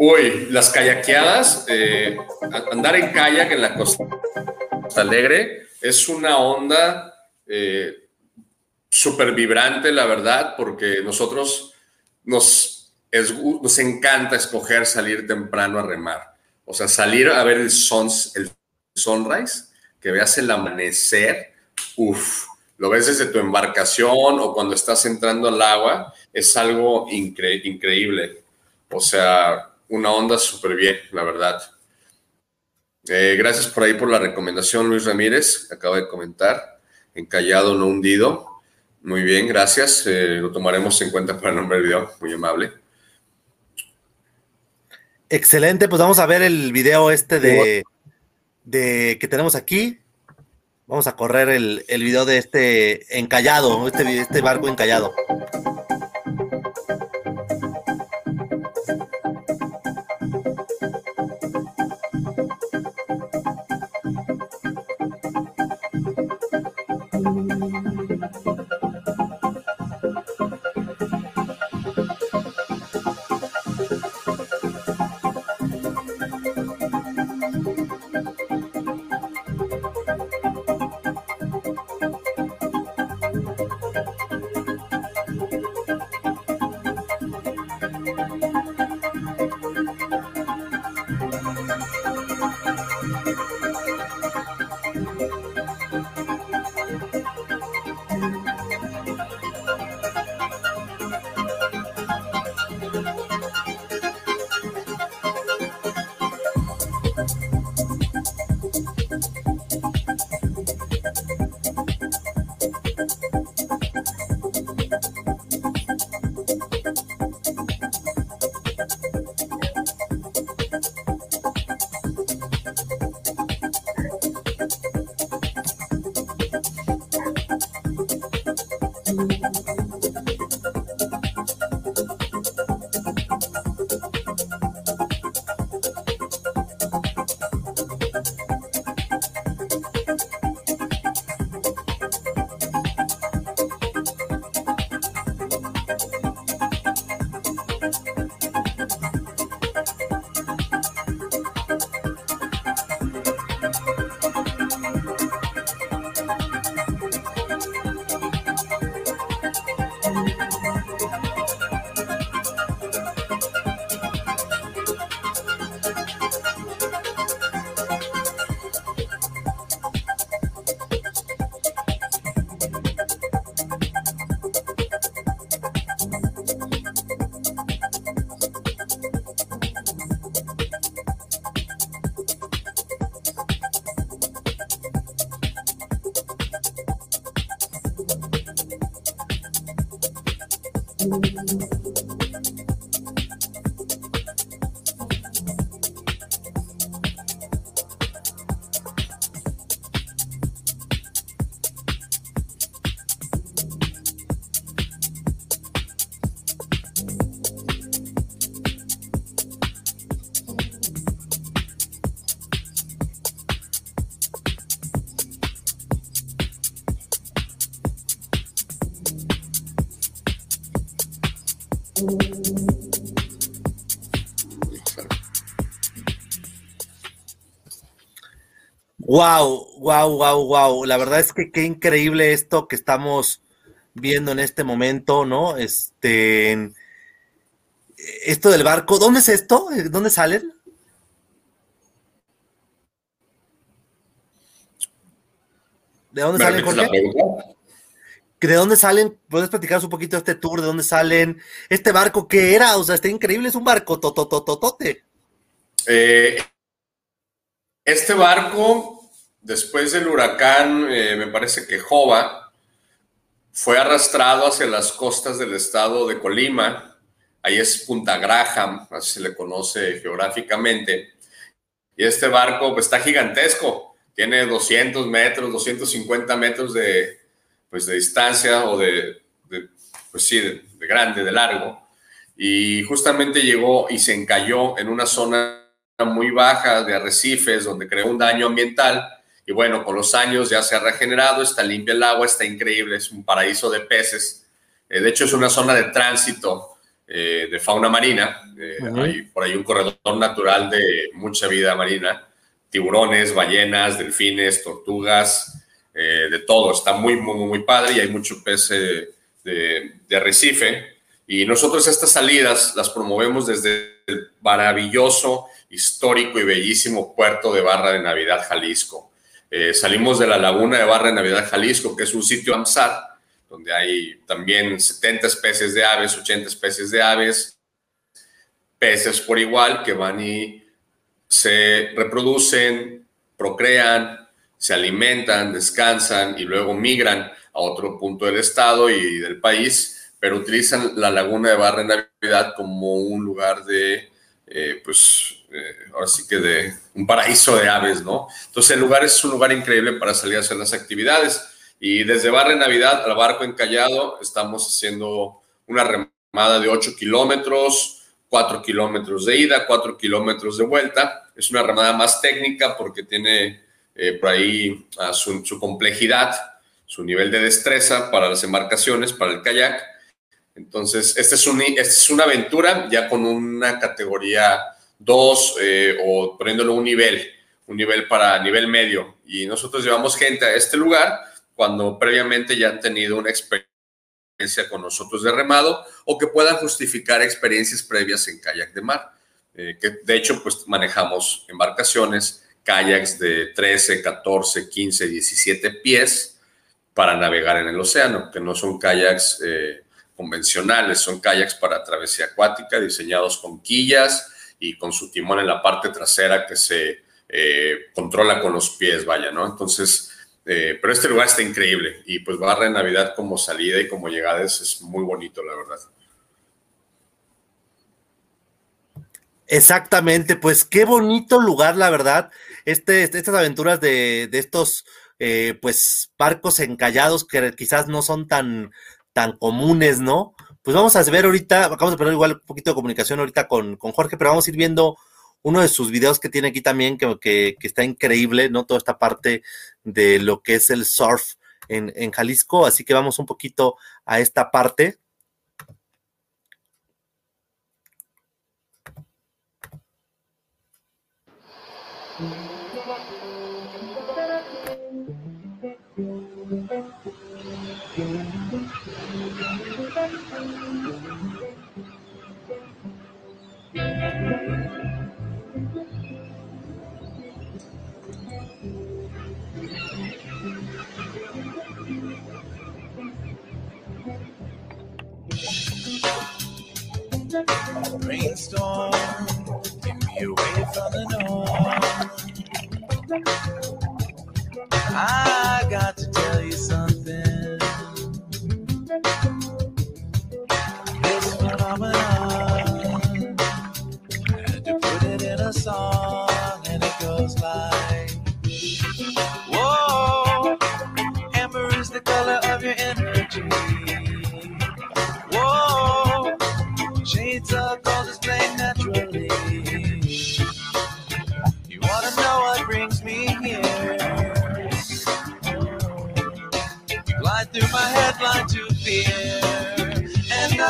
Uy, las kayakeadas, eh, andar en kayak en la costa alegre es una onda eh, súper vibrante, la verdad, porque nosotros nos, nos encanta escoger salir temprano a remar. O sea, salir a ver el, sunrise, que veas el amanecer, uff, lo ves desde tu embarcación o cuando estás entrando al agua, es algo increíble. O sea, una onda súper bien, la verdad. Eh, gracias por ahí por la recomendación, Luis Ramírez, acaba de comentar. Encallado, no hundido. Muy bien, gracias. Eh, lo tomaremos en cuenta para el nombre video. Muy amable. Excelente, pues vamos a ver el video este de, de que tenemos aquí. Vamos a correr el, el video de este encallado, este, este barco encallado. Wow, wow, wow, wow. La verdad es que qué increíble esto que estamos viendo en este momento, ¿no? Este, esto del barco, ¿dónde es esto? ¿Dónde salen? ¿De dónde salen, Jorge? ¿De dónde salen? ¿Puedes platicar un poquito de este tour? ¿De dónde salen? ¿Este barco qué era? O sea, está increíble, es un barco totototote. Eh, este barco Después del huracán, eh, me parece que Jova fue arrastrado hacia las costas del estado de Colima. Ahí es Punta Graham, así se le conoce geográficamente. Y este barco pues, está gigantesco. tiene 200 metros, 250 metros de, pues, de distancia o de, pues sí, de, grande, de largo. Y justamente llegó y se encalló en una zona muy baja de arrecifes donde creó un daño ambiental. Y bueno, con los años ya se ha regenerado, está limpia el agua, está increíble, es un paraíso de peces. Eh, de hecho, es una zona de tránsito eh, de fauna marina. Eh, hay por ahí un corredor natural de mucha vida marina. Tiburones, ballenas, delfines, tortugas, de todo. Está muy, muy, muy padre y hay mucho pez de, de arrecife. Y nosotros estas salidas las promovemos desde el maravilloso, histórico y bellísimo puerto de Barra de Navidad, Jalisco. salimos de la laguna de Barra de Navidad, Jalisco, que es un sitio AMSAR, donde hay también 70 especies de aves, 80 especies de aves, peces por igual que van y se reproducen, procrean, se alimentan, descansan y luego migran a otro punto del estado y del país, pero utilizan la laguna de Barra Navidad como un lugar de, eh, pues, eh, ahora sí que de un paraíso de aves, ¿no? Entonces el lugar es un lugar increíble para salir a hacer las actividades y desde Barra Navidad al barco encallado estamos haciendo una remada de 8 kilómetros, 4 kilómetros de ida, 4 kilómetros de vuelta. Es una remada más técnica porque tiene eh, por ahí ah, su, complejidad, su nivel de destreza para las embarcaciones, para el kayak. Entonces, esta es, un, esta es una aventura ya con una categoría 2 eh, o poniéndolo un nivel, un nivel para nivel medio. Y nosotros llevamos gente a este lugar cuando previamente ya han tenido una experiencia con nosotros de remado o que puedan justificar experiencias previas en kayak de mar. Eh, que de hecho, pues manejamos embarcaciones, kayaks de 13, 14, 15, 17 pies para navegar en el océano, que no son kayaks eh, convencionales, son kayaks para travesía acuática, diseñados con quillas y con su timón en la parte trasera que se eh, controla con los pies, vaya, ¿no? Entonces, eh, pero este lugar está increíble y pues Barra de Navidad como salida y como llegada es, muy bonito, la verdad. Exactamente, pues qué bonito lugar, la verdad. Este, estas aventuras de, estos eh, pues barcos encallados que quizás no son tan, tan comunes, ¿no? Pues vamos a ver ahorita, vamos a poner igual un poquito de comunicación ahorita con, con Jorge, pero vamos a ir viendo uno de sus videos que tiene aquí también, que, que, está increíble, ¿no? Toda esta parte de lo que es el surf en, en Jalisco. Así que vamos un poquito a esta parte. Brainstorm, take me away from the norm. I got to tell you something. This phenomenon, had to put it in a song, and it goes like, Whoa, amber is the color of your energy.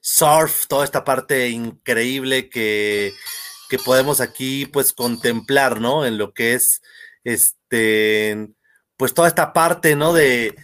surf, toda esta parte increíble que, podemos aquí pues contemplar, ¿no? En lo que es este, pues toda esta parte, ¿no? De,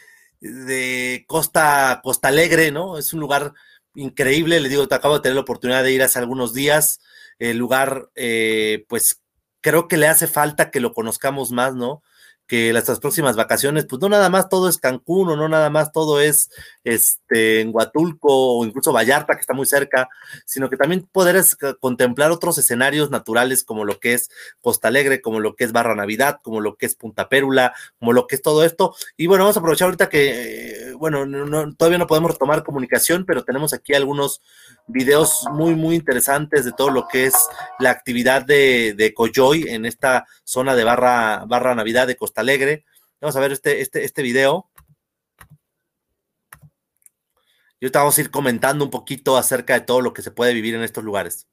de Costa, Costa Alegre, ¿no? Es un lugar increíble, le digo, te acabo de tener la oportunidad de ir hace algunos días, el lugar, eh, pues creo que le hace falta que lo conozcamos más, ¿no? Que las próximas vacaciones, pues no nada más todo es Cancún o no nada más todo es este, en Huatulco o incluso Vallarta, que está muy cerca, sino que también poder contemplar otros escenarios naturales como lo que es Costa Alegre, como lo que es Barra Navidad, como lo que es Punta Pérula, como lo que es todo esto. Y bueno, vamos a aprovechar ahorita que, bueno, todavía no podemos retomar comunicación, pero tenemos aquí algunos videos muy, muy interesantes de todo lo que es la actividad de, de Coyoy en esta zona de Barra, Barra Navidad de Costa Alegre. Vamos a ver este, este, este video. Y ahorita vamos a ir comentando un poquito acerca de todo lo que se puede vivir en estos lugares.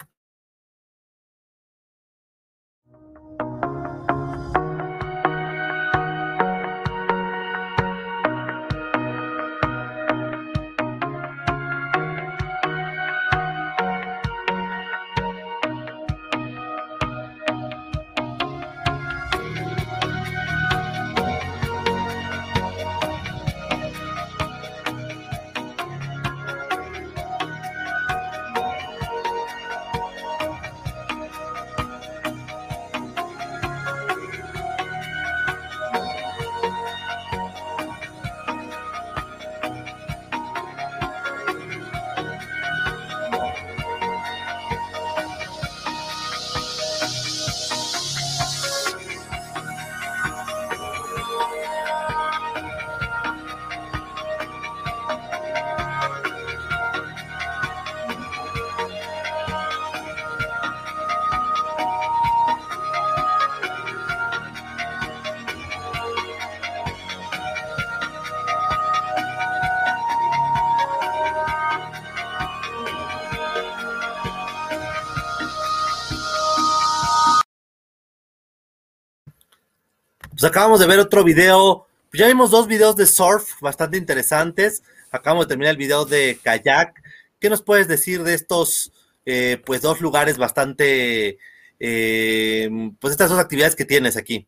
Pues acabamos de ver otro video. Ya vimos dos videos de surf bastante interesantes. Acabamos de terminar el video de kayak. ¿Qué nos puedes decir de estos, eh, pues, dos lugares bastante, eh, pues, estas dos actividades que tienes aquí?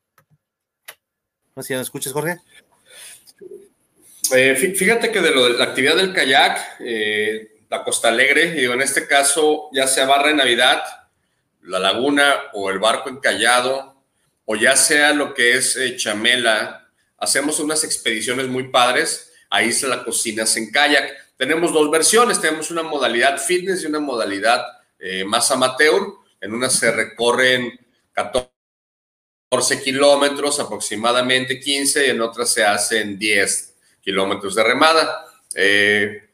No sé si nos escuchas, Jorge. Eh, fíjate que de lo de la actividad del kayak, la Costa Alegre, digo, en este caso, ya sea barra de Navidad, la laguna o el barco encallado, o ya sea lo que es eh, chamela, hacemos unas expediciones muy padres, ahí se la cocinas en kayak. Tenemos dos versiones, tenemos una modalidad fitness y una modalidad eh, más amateur. En una se recorren 14 kilómetros, aproximadamente 15, y en otra se hacen 10 kilómetros de remada. Eh,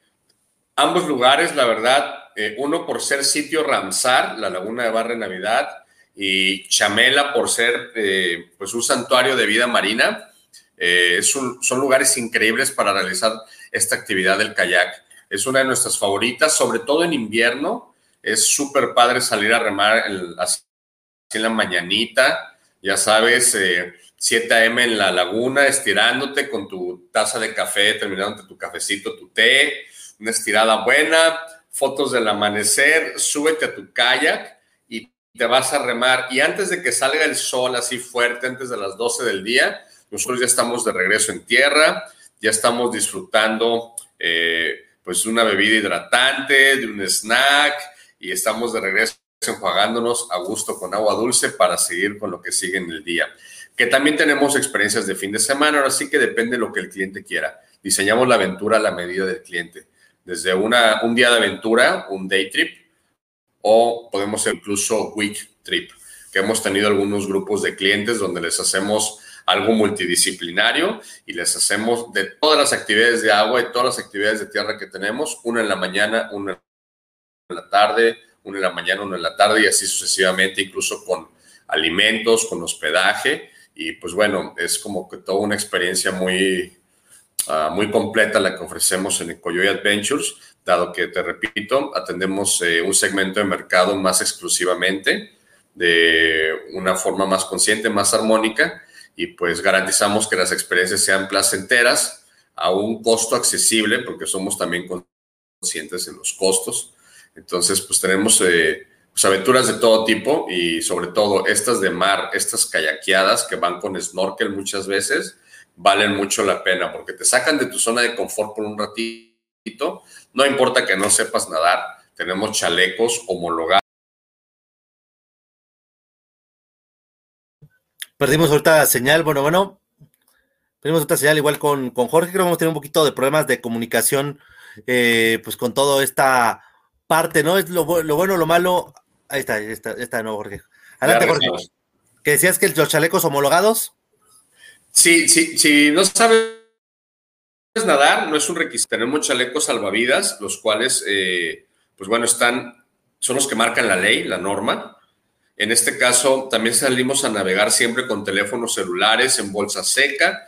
ambos lugares, la verdad, uno por ser sitio Ramsar, la laguna de Barre Navidad, y Chamela por ser eh, pues un santuario de vida marina. Eh, son lugares increíbles para realizar esta actividad del kayak. Es una de nuestras favoritas, sobre todo en invierno. Es súper padre salir a remar así en la mañanita, ya sabes, 7 a.m. en la laguna, estirándote con tu taza de café, terminándote tu cafecito, tu té, una estirada buena, fotos del amanecer, súbete a tu kayak te vas a remar y antes de que salga el sol así fuerte, antes de las 12 del día, nosotros ya estamos de regreso en tierra, ya estamos disfrutando eh, pues una bebida hidratante, de un snack y estamos de regreso enjuagándonos a gusto con agua dulce para seguir con lo que sigue en el día. Que también tenemos experiencias de fin de semana, ahora sí que depende de lo que el cliente quiera. Diseñamos la aventura a la medida del cliente. Desde una, un día de aventura, un day trip, o podemos ser incluso week trip, que hemos tenido algunos grupos de clientes donde les hacemos algo multidisciplinario y les hacemos de todas las actividades de agua y todas las actividades de tierra que tenemos, una en la mañana, una en la tarde, una en la mañana, una en la tarde y así sucesivamente, incluso con alimentos, con hospedaje. Y pues bueno, es como que toda una experiencia muy, ah, muy completa la que ofrecemos en Coyoy Adventures dado que, te repito, atendemos eh, un segmento de mercado más exclusivamente, de una forma más consciente, más armónica, y pues garantizamos que las experiencias sean placenteras a un costo accesible, porque somos también conscientes en los costos. Entonces, pues tenemos eh, pues, aventuras de todo tipo y sobre todo estas de mar, estas kayakeadas que van con snorkel muchas veces, valen mucho la pena porque te sacan de tu zona de confort por un ratito no importa que no sepas nadar, tenemos chalecos homologados. Perdimos ahorita señal, bueno, bueno. Tenemos otra señal igual con, con Jorge, creo que vamos a tener un poquito de problemas de comunicación, eh, pues con toda esta parte, ¿no? Es lo, lo, bueno, lo malo. Ahí está, ahí está, está de nuevo, Jorge. Adelante, Jorge. ¿Que decías que los chalecos homologados? Sí, sí, sí, no sabes nadar, no es un requisito. Tenemos chalecos salvavidas, los cuales, eh, pues bueno, están, son los que marcan la ley, la norma. En este caso, también salimos a navegar siempre con teléfonos celulares en bolsa seca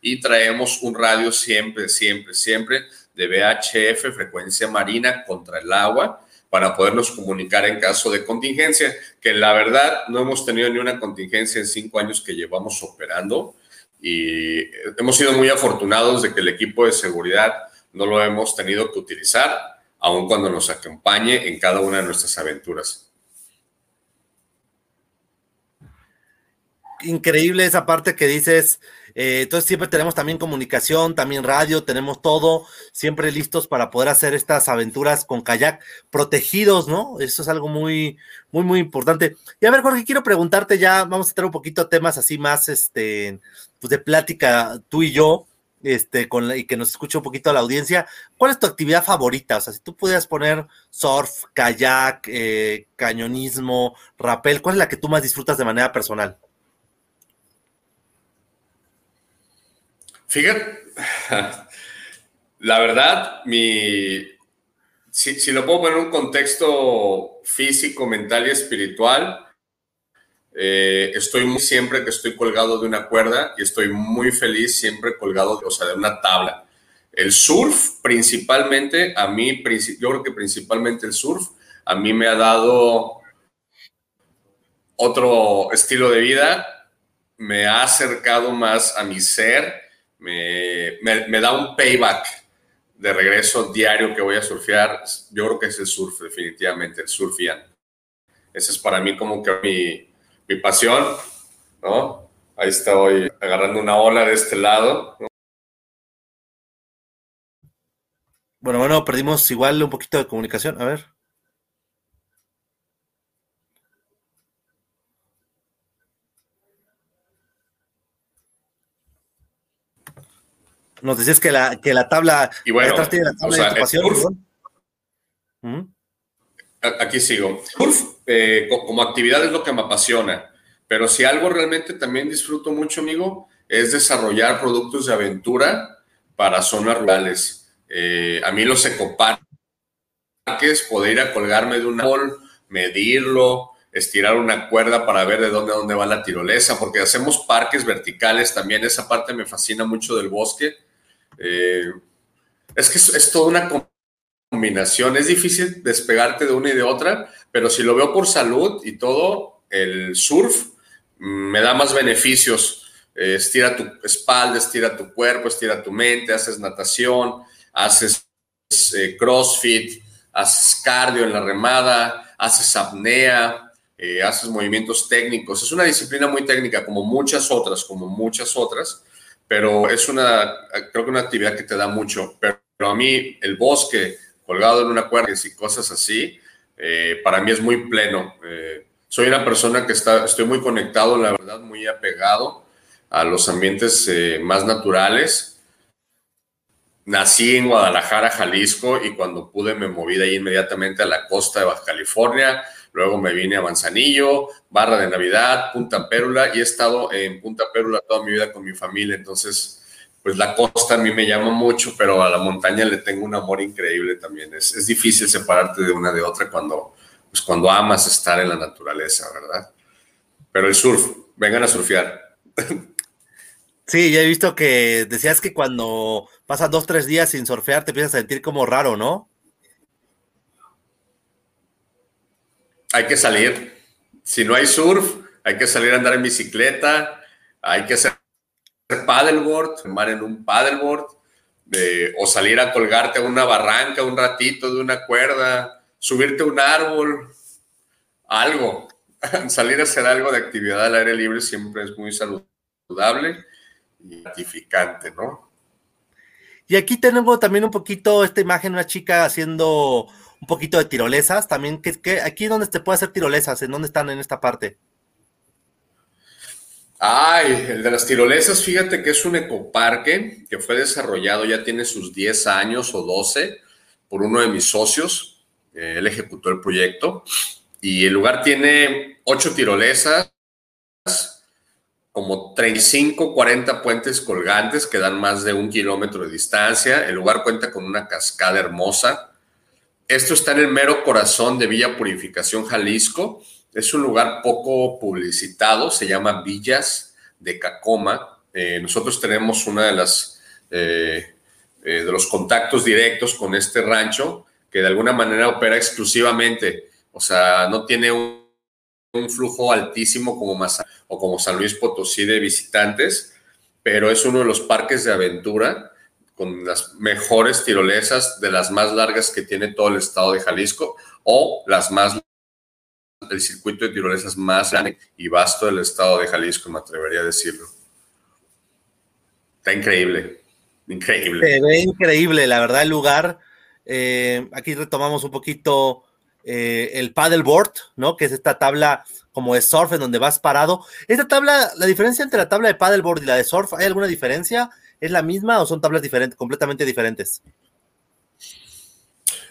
y traemos un radio siempre, siempre, siempre de VHF, frecuencia marina contra el agua, para podernos comunicar en caso de contingencia, que la verdad no hemos tenido ni una contingencia en cinco años que llevamos operando y hemos sido muy afortunados de que el equipo de seguridad no lo hemos tenido que utilizar, aun cuando nos acompañe en cada una de nuestras aventuras. increíble esa parte que dices. Eh, entonces siempre tenemos también comunicación, también radio, tenemos todo, siempre listos para poder hacer estas aventuras con kayak protegidos, ¿no? Eso es algo muy, muy, muy importante. Y a ver, Jorge, quiero preguntarte ya, vamos a tener un poquito temas así más, este, pues de plática tú y yo, este, con y que nos escuche un poquito la audiencia. ¿Cuál es tu actividad favorita? O sea, si tú pudieras poner surf, kayak, eh, cañonismo, rappel, ¿cuál es la que tú más disfrutas de manera personal? Fíjate, la verdad, mi, si, lo puedo poner en un contexto físico, mental y espiritual, eh, estoy siempre que estoy colgado de una cuerda y estoy muy feliz siempre colgado, o sea, de una tabla. El surf, principalmente, a mí, yo creo que principalmente el surf, a mí me ha dado otro estilo de vida, me ha acercado más a mi ser, me, da un payback de regreso diario que voy a surfear. Yo creo que es el surf, definitivamente, el surfian. Esa es para mí como que mi, pasión, ¿no? Ahí estoy agarrando una ola de este lado. Bueno, bueno, perdimos igual un poquito de comunicación. A ver. Nos decías que la, que la tabla. Y bueno, Aquí sigo. Surf, eh, como actividad es lo que me apasiona, pero si algo realmente también disfruto mucho, amigo, es desarrollar productos de aventura para zonas rurales. Eh, a mí los ecoparques, poder ir a colgarme de un árbol, medirlo, estirar una cuerda para ver de dónde, dónde va la tirolesa, porque hacemos parques verticales también. Esa parte me fascina mucho del bosque eh, es que es, toda una combinación. Es difícil despegarte de una y de otra, pero si lo veo por salud y todo, el surf mm, me da más beneficios. Eh, estira tu espalda, estira tu cuerpo, estira tu mente, haces natación, haces eh, crossfit, haces cardio en la remada, haces apnea, haces movimientos técnicos. Es una disciplina muy técnica, como muchas otras, como muchas otras pero es una, creo que una actividad que te da mucho. Pero, a mí el bosque colgado en una cuerda y cosas así, eh, para mí es muy pleno. Eh, soy una persona que está, estoy muy conectado, la verdad, muy apegado a los ambientes eh, más naturales. Nací en Guadalajara, Jalisco, y cuando pude me moví de ahí inmediatamente a la costa de Baja California. Luego me vine a Manzanillo, Barra de Navidad, Punta Pérula y he estado en Punta Pérula toda mi vida con mi familia. Entonces, pues la costa a mí me llama mucho, pero a la montaña le tengo un amor increíble también. Es, difícil separarte de una de otra cuando, pues cuando amas estar en la naturaleza, ¿verdad? Pero el surf, vengan a surfear. Sí, ya he visto que decías que cuando pasas dos, tres días sin surfear te empiezas a sentir como raro, ¿no? Hay que salir. Si no hay surf, hay que salir a andar en bicicleta, hay que hacer paddleboard, tomar en un paddleboard, o salir a colgarte a una barranca un ratito de una cuerda, subirte a un árbol, algo. [LAUGHS] salir a hacer algo de actividad al aire libre siempre es muy saludable y gratificante, ¿no? Y aquí tenemos también un poquito esta imagen, una chica haciendo un poquito de tirolesas también. que, aquí donde te puede hacer tirolesas? ¿En dónde están en esta parte? Ay, el de las tirolesas, fíjate que es un ecoparque que fue desarrollado, ya tiene sus 10 años o 12 por uno de mis socios. Eh, él ejecutó el proyecto y el lugar tiene 8 tirolesas, como 35, 40 puentes colgantes que dan más de un kilómetro de distancia. El lugar cuenta con una cascada hermosa. Esto está en el mero corazón de Villa Purificación, Jalisco es un lugar poco publicitado, se llama Villas de Cacoma. Eh, nosotros tenemos una de las eh, eh, de los contactos directos con este rancho que de alguna manera opera exclusivamente, o sea, no tiene un, flujo altísimo como o como San Luis Potosí de visitantes, pero es uno de los parques de aventura con las mejores tirolesas, de las más largas que tiene todo el estado de Jalisco o las más el circuito de tirolesas más grande y vasto del estado de Jalisco, me atrevería a decirlo. Está increíble, increíble. Se ve increíble, la verdad, el lugar. Eh, aquí retomamos un poquito eh, el paddleboard, ¿no? Que es esta tabla como de surf en donde vas parado. Esta tabla, la diferencia entre la tabla de paddleboard y la de surf, ¿hay alguna diferencia? ¿Es la misma o son tablas diferentes, completamente diferentes?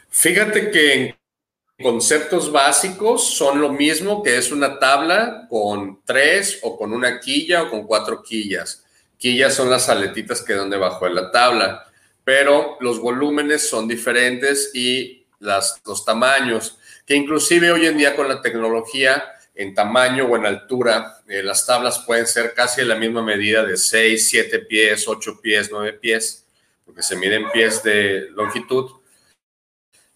Fíjate que conceptos básicos son lo mismo que es una tabla con tres o con una quilla o con cuatro quillas. Quillas son las aletitas que dan debajo de la tabla, pero los volúmenes son diferentes y las, los tamaños, que inclusive hoy en día con la tecnología en tamaño o en altura, eh, las tablas pueden ser casi de la misma medida de 6, 7 pies, 8 pies, 9 pies, porque se miden pies de longitud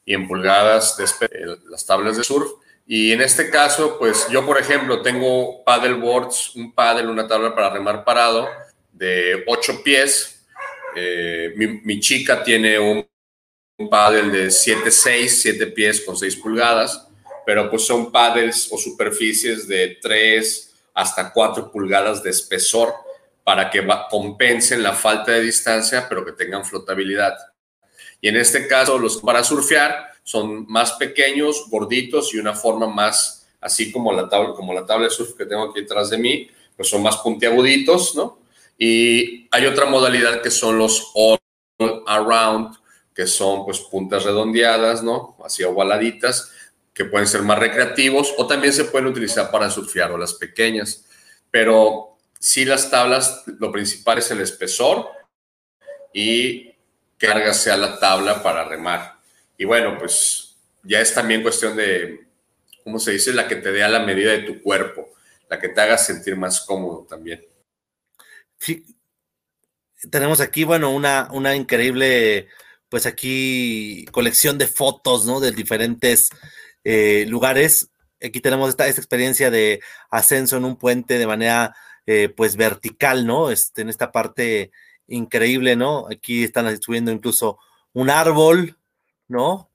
y en pulgadas de las tablas de surf. Y en este caso, pues yo, por ejemplo, tengo paddleboards, un paddle, una tabla para remar parado de 8 pies. Eh, mi, chica tiene un, un paddle de 7, 6, 7 pies con 6 pulgadas, pero pues son paddles o superficies de 3 hasta 4 pulgadas de espesor para que compensen la falta de distancia, pero que tengan flotabilidad. Y en este caso, los para surfear son más pequeños, gorditos y una forma más, así como la tabla, como la tabla de surf que tengo aquí detrás de mí, pues son más puntiaguditos, ¿no? Y hay otra modalidad que son los all around, que son pues puntas redondeadas, ¿no? Así ovaladitas, que pueden ser más recreativos o también se pueden utilizar para surfear o las pequeñas. Pero sí las tablas, lo principal es el espesor y carga sea la tabla para remar. Y bueno, pues ya es también cuestión de, ¿cómo se dice? La que te dé a la medida de tu cuerpo, la que te haga sentir más cómodo también. Sí. Tenemos aquí, bueno, una, una increíble, pues aquí colección de fotos, ¿no? De diferentes eh, lugares. Aquí tenemos esta, experiencia de ascenso en un puente de manera, eh, pues, vertical, ¿no? Este, en esta parte increíble, ¿no? Aquí están subiendo incluso un árbol, ¿no?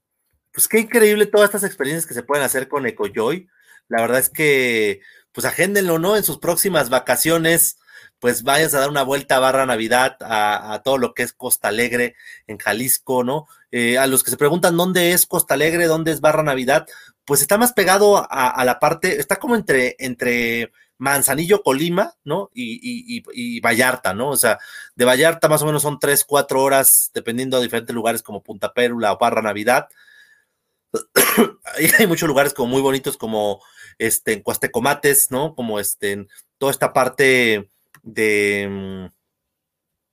Pues qué increíble todas estas experiencias que se pueden hacer con EcoJoy. La verdad es que, pues agéndenlo, ¿no? En sus próximas vacaciones, pues vayas a dar una vuelta a Barra Navidad, a, todo lo que es Costa Alegre en Jalisco, ¿no? Eh, a los que se preguntan dónde es Costa Alegre, dónde es Barra Navidad, pues está más pegado a, la parte, está como entre, entre Manzanillo, Colima, ¿no? Y, Vallarta, ¿no? O sea, de Vallarta más o menos son tres, cuatro horas, dependiendo de diferentes lugares como Punta Pérula o Barra Navidad. [COUGHS] hay muchos lugares como muy bonitos como este en Cuastecomates, ¿no? Como este en toda esta parte de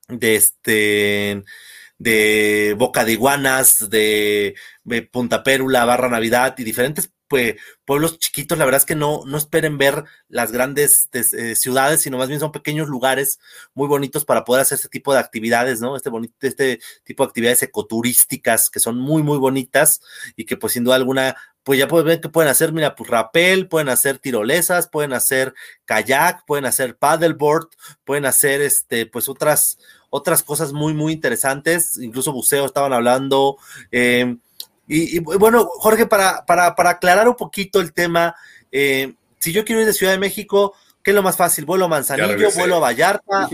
mm, de este de Boca de Iguanas, de, Punta Pérula, Barra Navidad y diferentes pueblos chiquitos, la verdad es que no, no esperen ver las grandes eh, ciudades, sino más bien son pequeños lugares muy bonitos para poder hacer este tipo de actividades, ¿no? Este, bonito, este tipo de actividades ecoturísticas que son muy, muy bonitas y que pues sin duda alguna, pues ya pueden ver que pueden hacer, mira, pues rapel, pueden hacer tirolesas, pueden hacer kayak, pueden hacer paddleboard, pueden hacer, este, pues otras, otras cosas muy, muy interesantes, incluso buceo estaban hablando, eh, y, bueno, Jorge, para, para, para, aclarar un poquito el tema, eh, si yo quiero ir de Ciudad de México, ¿qué es lo más fácil? ¿Vuelo a Manzanillo? ¿Vuelo a Vallarta?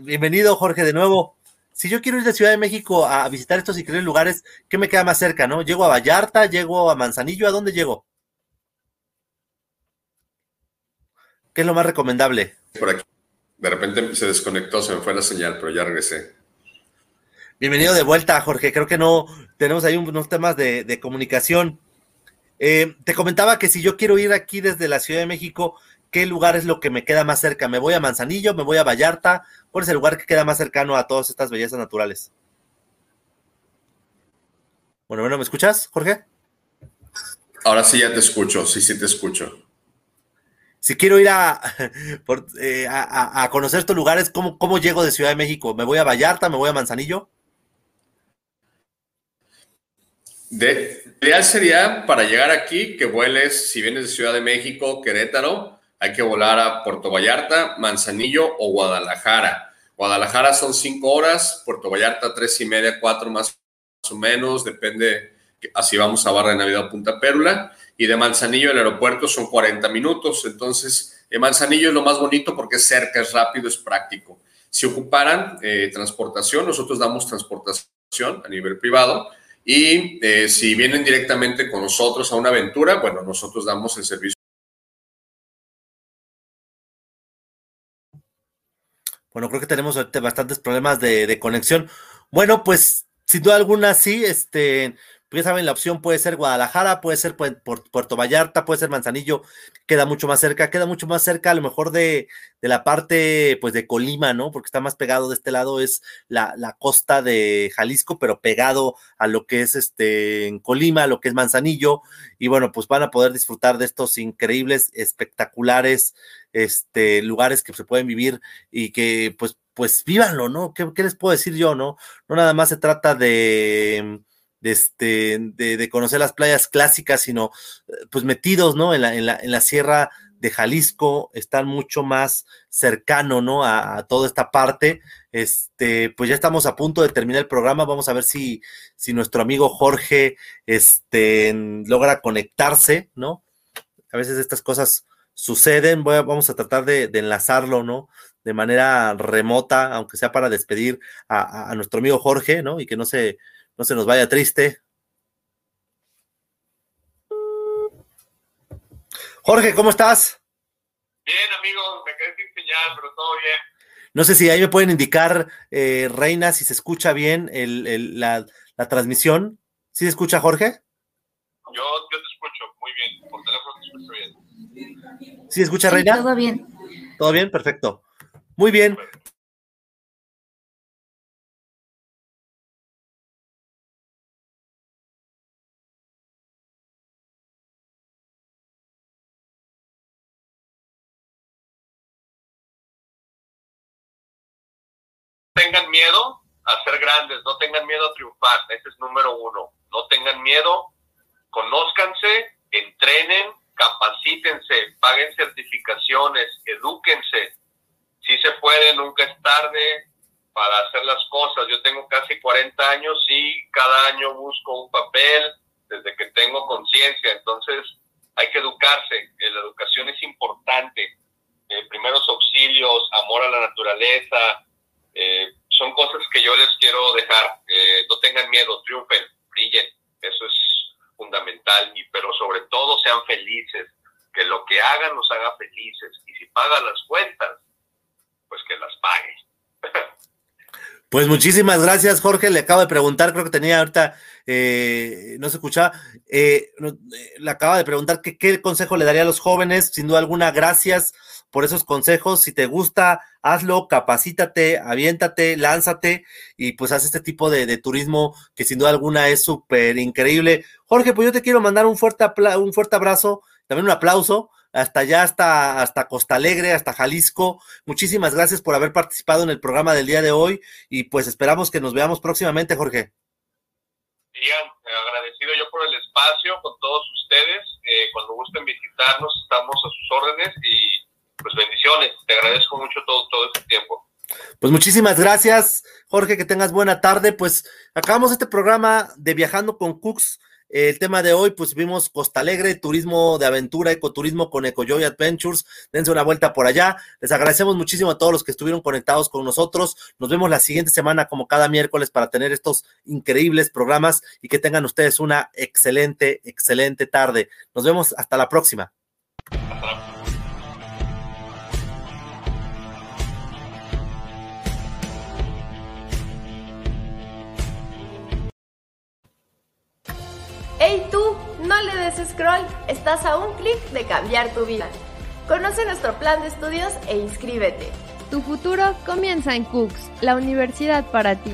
Bienvenido, Jorge, de nuevo. Si yo quiero ir de Ciudad de México a visitar estos increíbles lugares, ¿qué me queda más cerca, no? ¿Llego a Vallarta? ¿Llego a Manzanillo? ¿A dónde llego? ¿Qué es lo más recomendable? por aquí. De repente se desconectó, se me fue la señal, pero ya regresé. Bienvenido de vuelta, Jorge. Creo que no tenemos ahí unos temas de, comunicación. Eh, te comentaba que si yo quiero ir aquí desde la Ciudad de México, ¿qué lugar es lo que me queda más cerca? ¿Me voy a Manzanillo? ¿Me voy a Vallarta? ¿Cuál es el lugar que queda más cercano a todas estas bellezas naturales? Bueno, bueno, ¿me escuchas, Jorge? Ahora sí ya te escucho, sí, sí te escucho. Si quiero ir a, [LAUGHS] eh, a, conocer estos lugares, ¿cómo, ¿cómo llego de Ciudad de México? ¿Me voy a Vallarta? ¿Me voy a Manzanillo? De, ideal sería para llegar aquí que vueles, si vienes de Ciudad de México, Querétaro, hay que volar a Puerto Vallarta, Manzanillo o Guadalajara. Guadalajara son cinco horas, Puerto Vallarta tres y media, cuatro más o menos, depende, así vamos a Barra de Navidad Punta Pérula, y de Manzanillo el aeropuerto son 40 minutos, entonces en Manzanillo es lo más bonito porque es cerca, es rápido, es práctico. Si ocuparan eh, transportación, nosotros damos transportación a nivel privado, y eh, si vienen directamente con nosotros a una aventura, bueno, nosotros damos el servicio. Bueno, creo que tenemos bastantes problemas de, de conexión. Bueno, pues sin duda alguna, sí, este, saben, la opción puede ser Guadalajara, puede ser Puerto Vallarta, puede ser Manzanillo, queda mucho más cerca, queda mucho más cerca a lo mejor de, la parte pues de Colima, ¿no? Porque está más pegado de este lado, es la, costa de Jalisco, pero pegado a lo que es este en Colima, lo que es Manzanillo, y bueno, pues van a poder disfrutar de estos increíbles, espectaculares este, lugares que se pueden vivir y que pues pues vívanlo, ¿no? ¿Qué, les puedo decir yo, no? No nada más se trata de, de, este, de, conocer las playas clásicas, sino eh, pues metidos, ¿no? En la, en la, en la sierra de Jalisco, están mucho más cercano, ¿no? A, toda esta parte. Este, pues ya estamos a punto de terminar el programa. Vamos a ver si, si nuestro amigo Jorge, este, logra conectarse, ¿no? A veces estas cosas suceden. Voy vamos a tratar de, de enlazarlo, ¿no? de manera remota, aunque sea para despedir a, nuestro amigo Jorge, ¿no? Y que no se, no se nos vaya triste. Jorge, ¿cómo estás? Bien, amigo, me quedé sin señal, pero todo bien. No sé si ahí me pueden indicar, eh, Reina, si se escucha bien la, transmisión. ¿Sí se escucha, Jorge? Yo, yo te escucho muy bien, por teléfono te escucho bien. ¿Sí se escucha, Reina? Todo bien. ¿Todo bien? Perfecto. Muy bien. Miedo a ser grandes, no tengan miedo a triunfar, ese es número uno. No tengan miedo, conózcanse, entrenen, capacítense, paguen certificaciones, edúquense, si se puede, nunca es tarde para hacer las cosas. Yo tengo casi 40 años y cada año busco un papel desde que tengo conciencia, entonces hay que educarse, la educación es importante, eh, primeros auxilios, amor a la naturaleza, eh, cosas que yo les quiero dejar, no tengan miedo, triunfen, brillen, eso es fundamental, y, pero sobre todo sean felices, que lo que hagan los haga felices, y si pagan las cuentas, pues que las pague. [LAUGHS] Pues muchísimas gracias, Jorge. Le acabo de preguntar, creo que tenía ahorita, eh, no se escuchaba, eh, eh, le acaba de preguntar que, qué consejo le daría a los jóvenes. Sin duda alguna, gracias por esos consejos. Si te gusta, hazlo, capacítate, aviéntate, lánzate y pues haz este tipo de, turismo que sin duda alguna es súper increíble. Jorge, pues yo te quiero mandar un fuerte, un fuerte abrazo, también un aplauso hasta allá, hasta, hasta Costa Alegre, hasta Jalisco. Muchísimas gracias por haber participado en el programa del día de hoy y pues esperamos que nos veamos próximamente, Jorge. Bien, agradecido yo por el espacio con todos ustedes. Eh, cuando gusten visitarnos, estamos a sus órdenes y pues bendiciones. Te agradezco mucho todo, todo este tiempo. Pues muchísimas gracias, Jorge, que tengas buena tarde. Pues acabamos este programa de Viajando con Cooks el tema de hoy, pues vimos Costa Alegre, turismo de aventura, ecoturismo con EcoJoy Adventures. Dense una vuelta por allá. Les agradecemos muchísimo a todos los que estuvieron conectados con nosotros. Nos vemos la siguiente semana, como cada miércoles, para tener estos increíbles programas y que tengan ustedes una excelente, excelente tarde. Nos vemos hasta la próxima. ¡Hey tú! No le des scroll, estás a un clic de cambiar tu vida. Conoce nuestro plan de estudios e inscríbete. Tu futuro comienza en Cooks, la universidad para ti.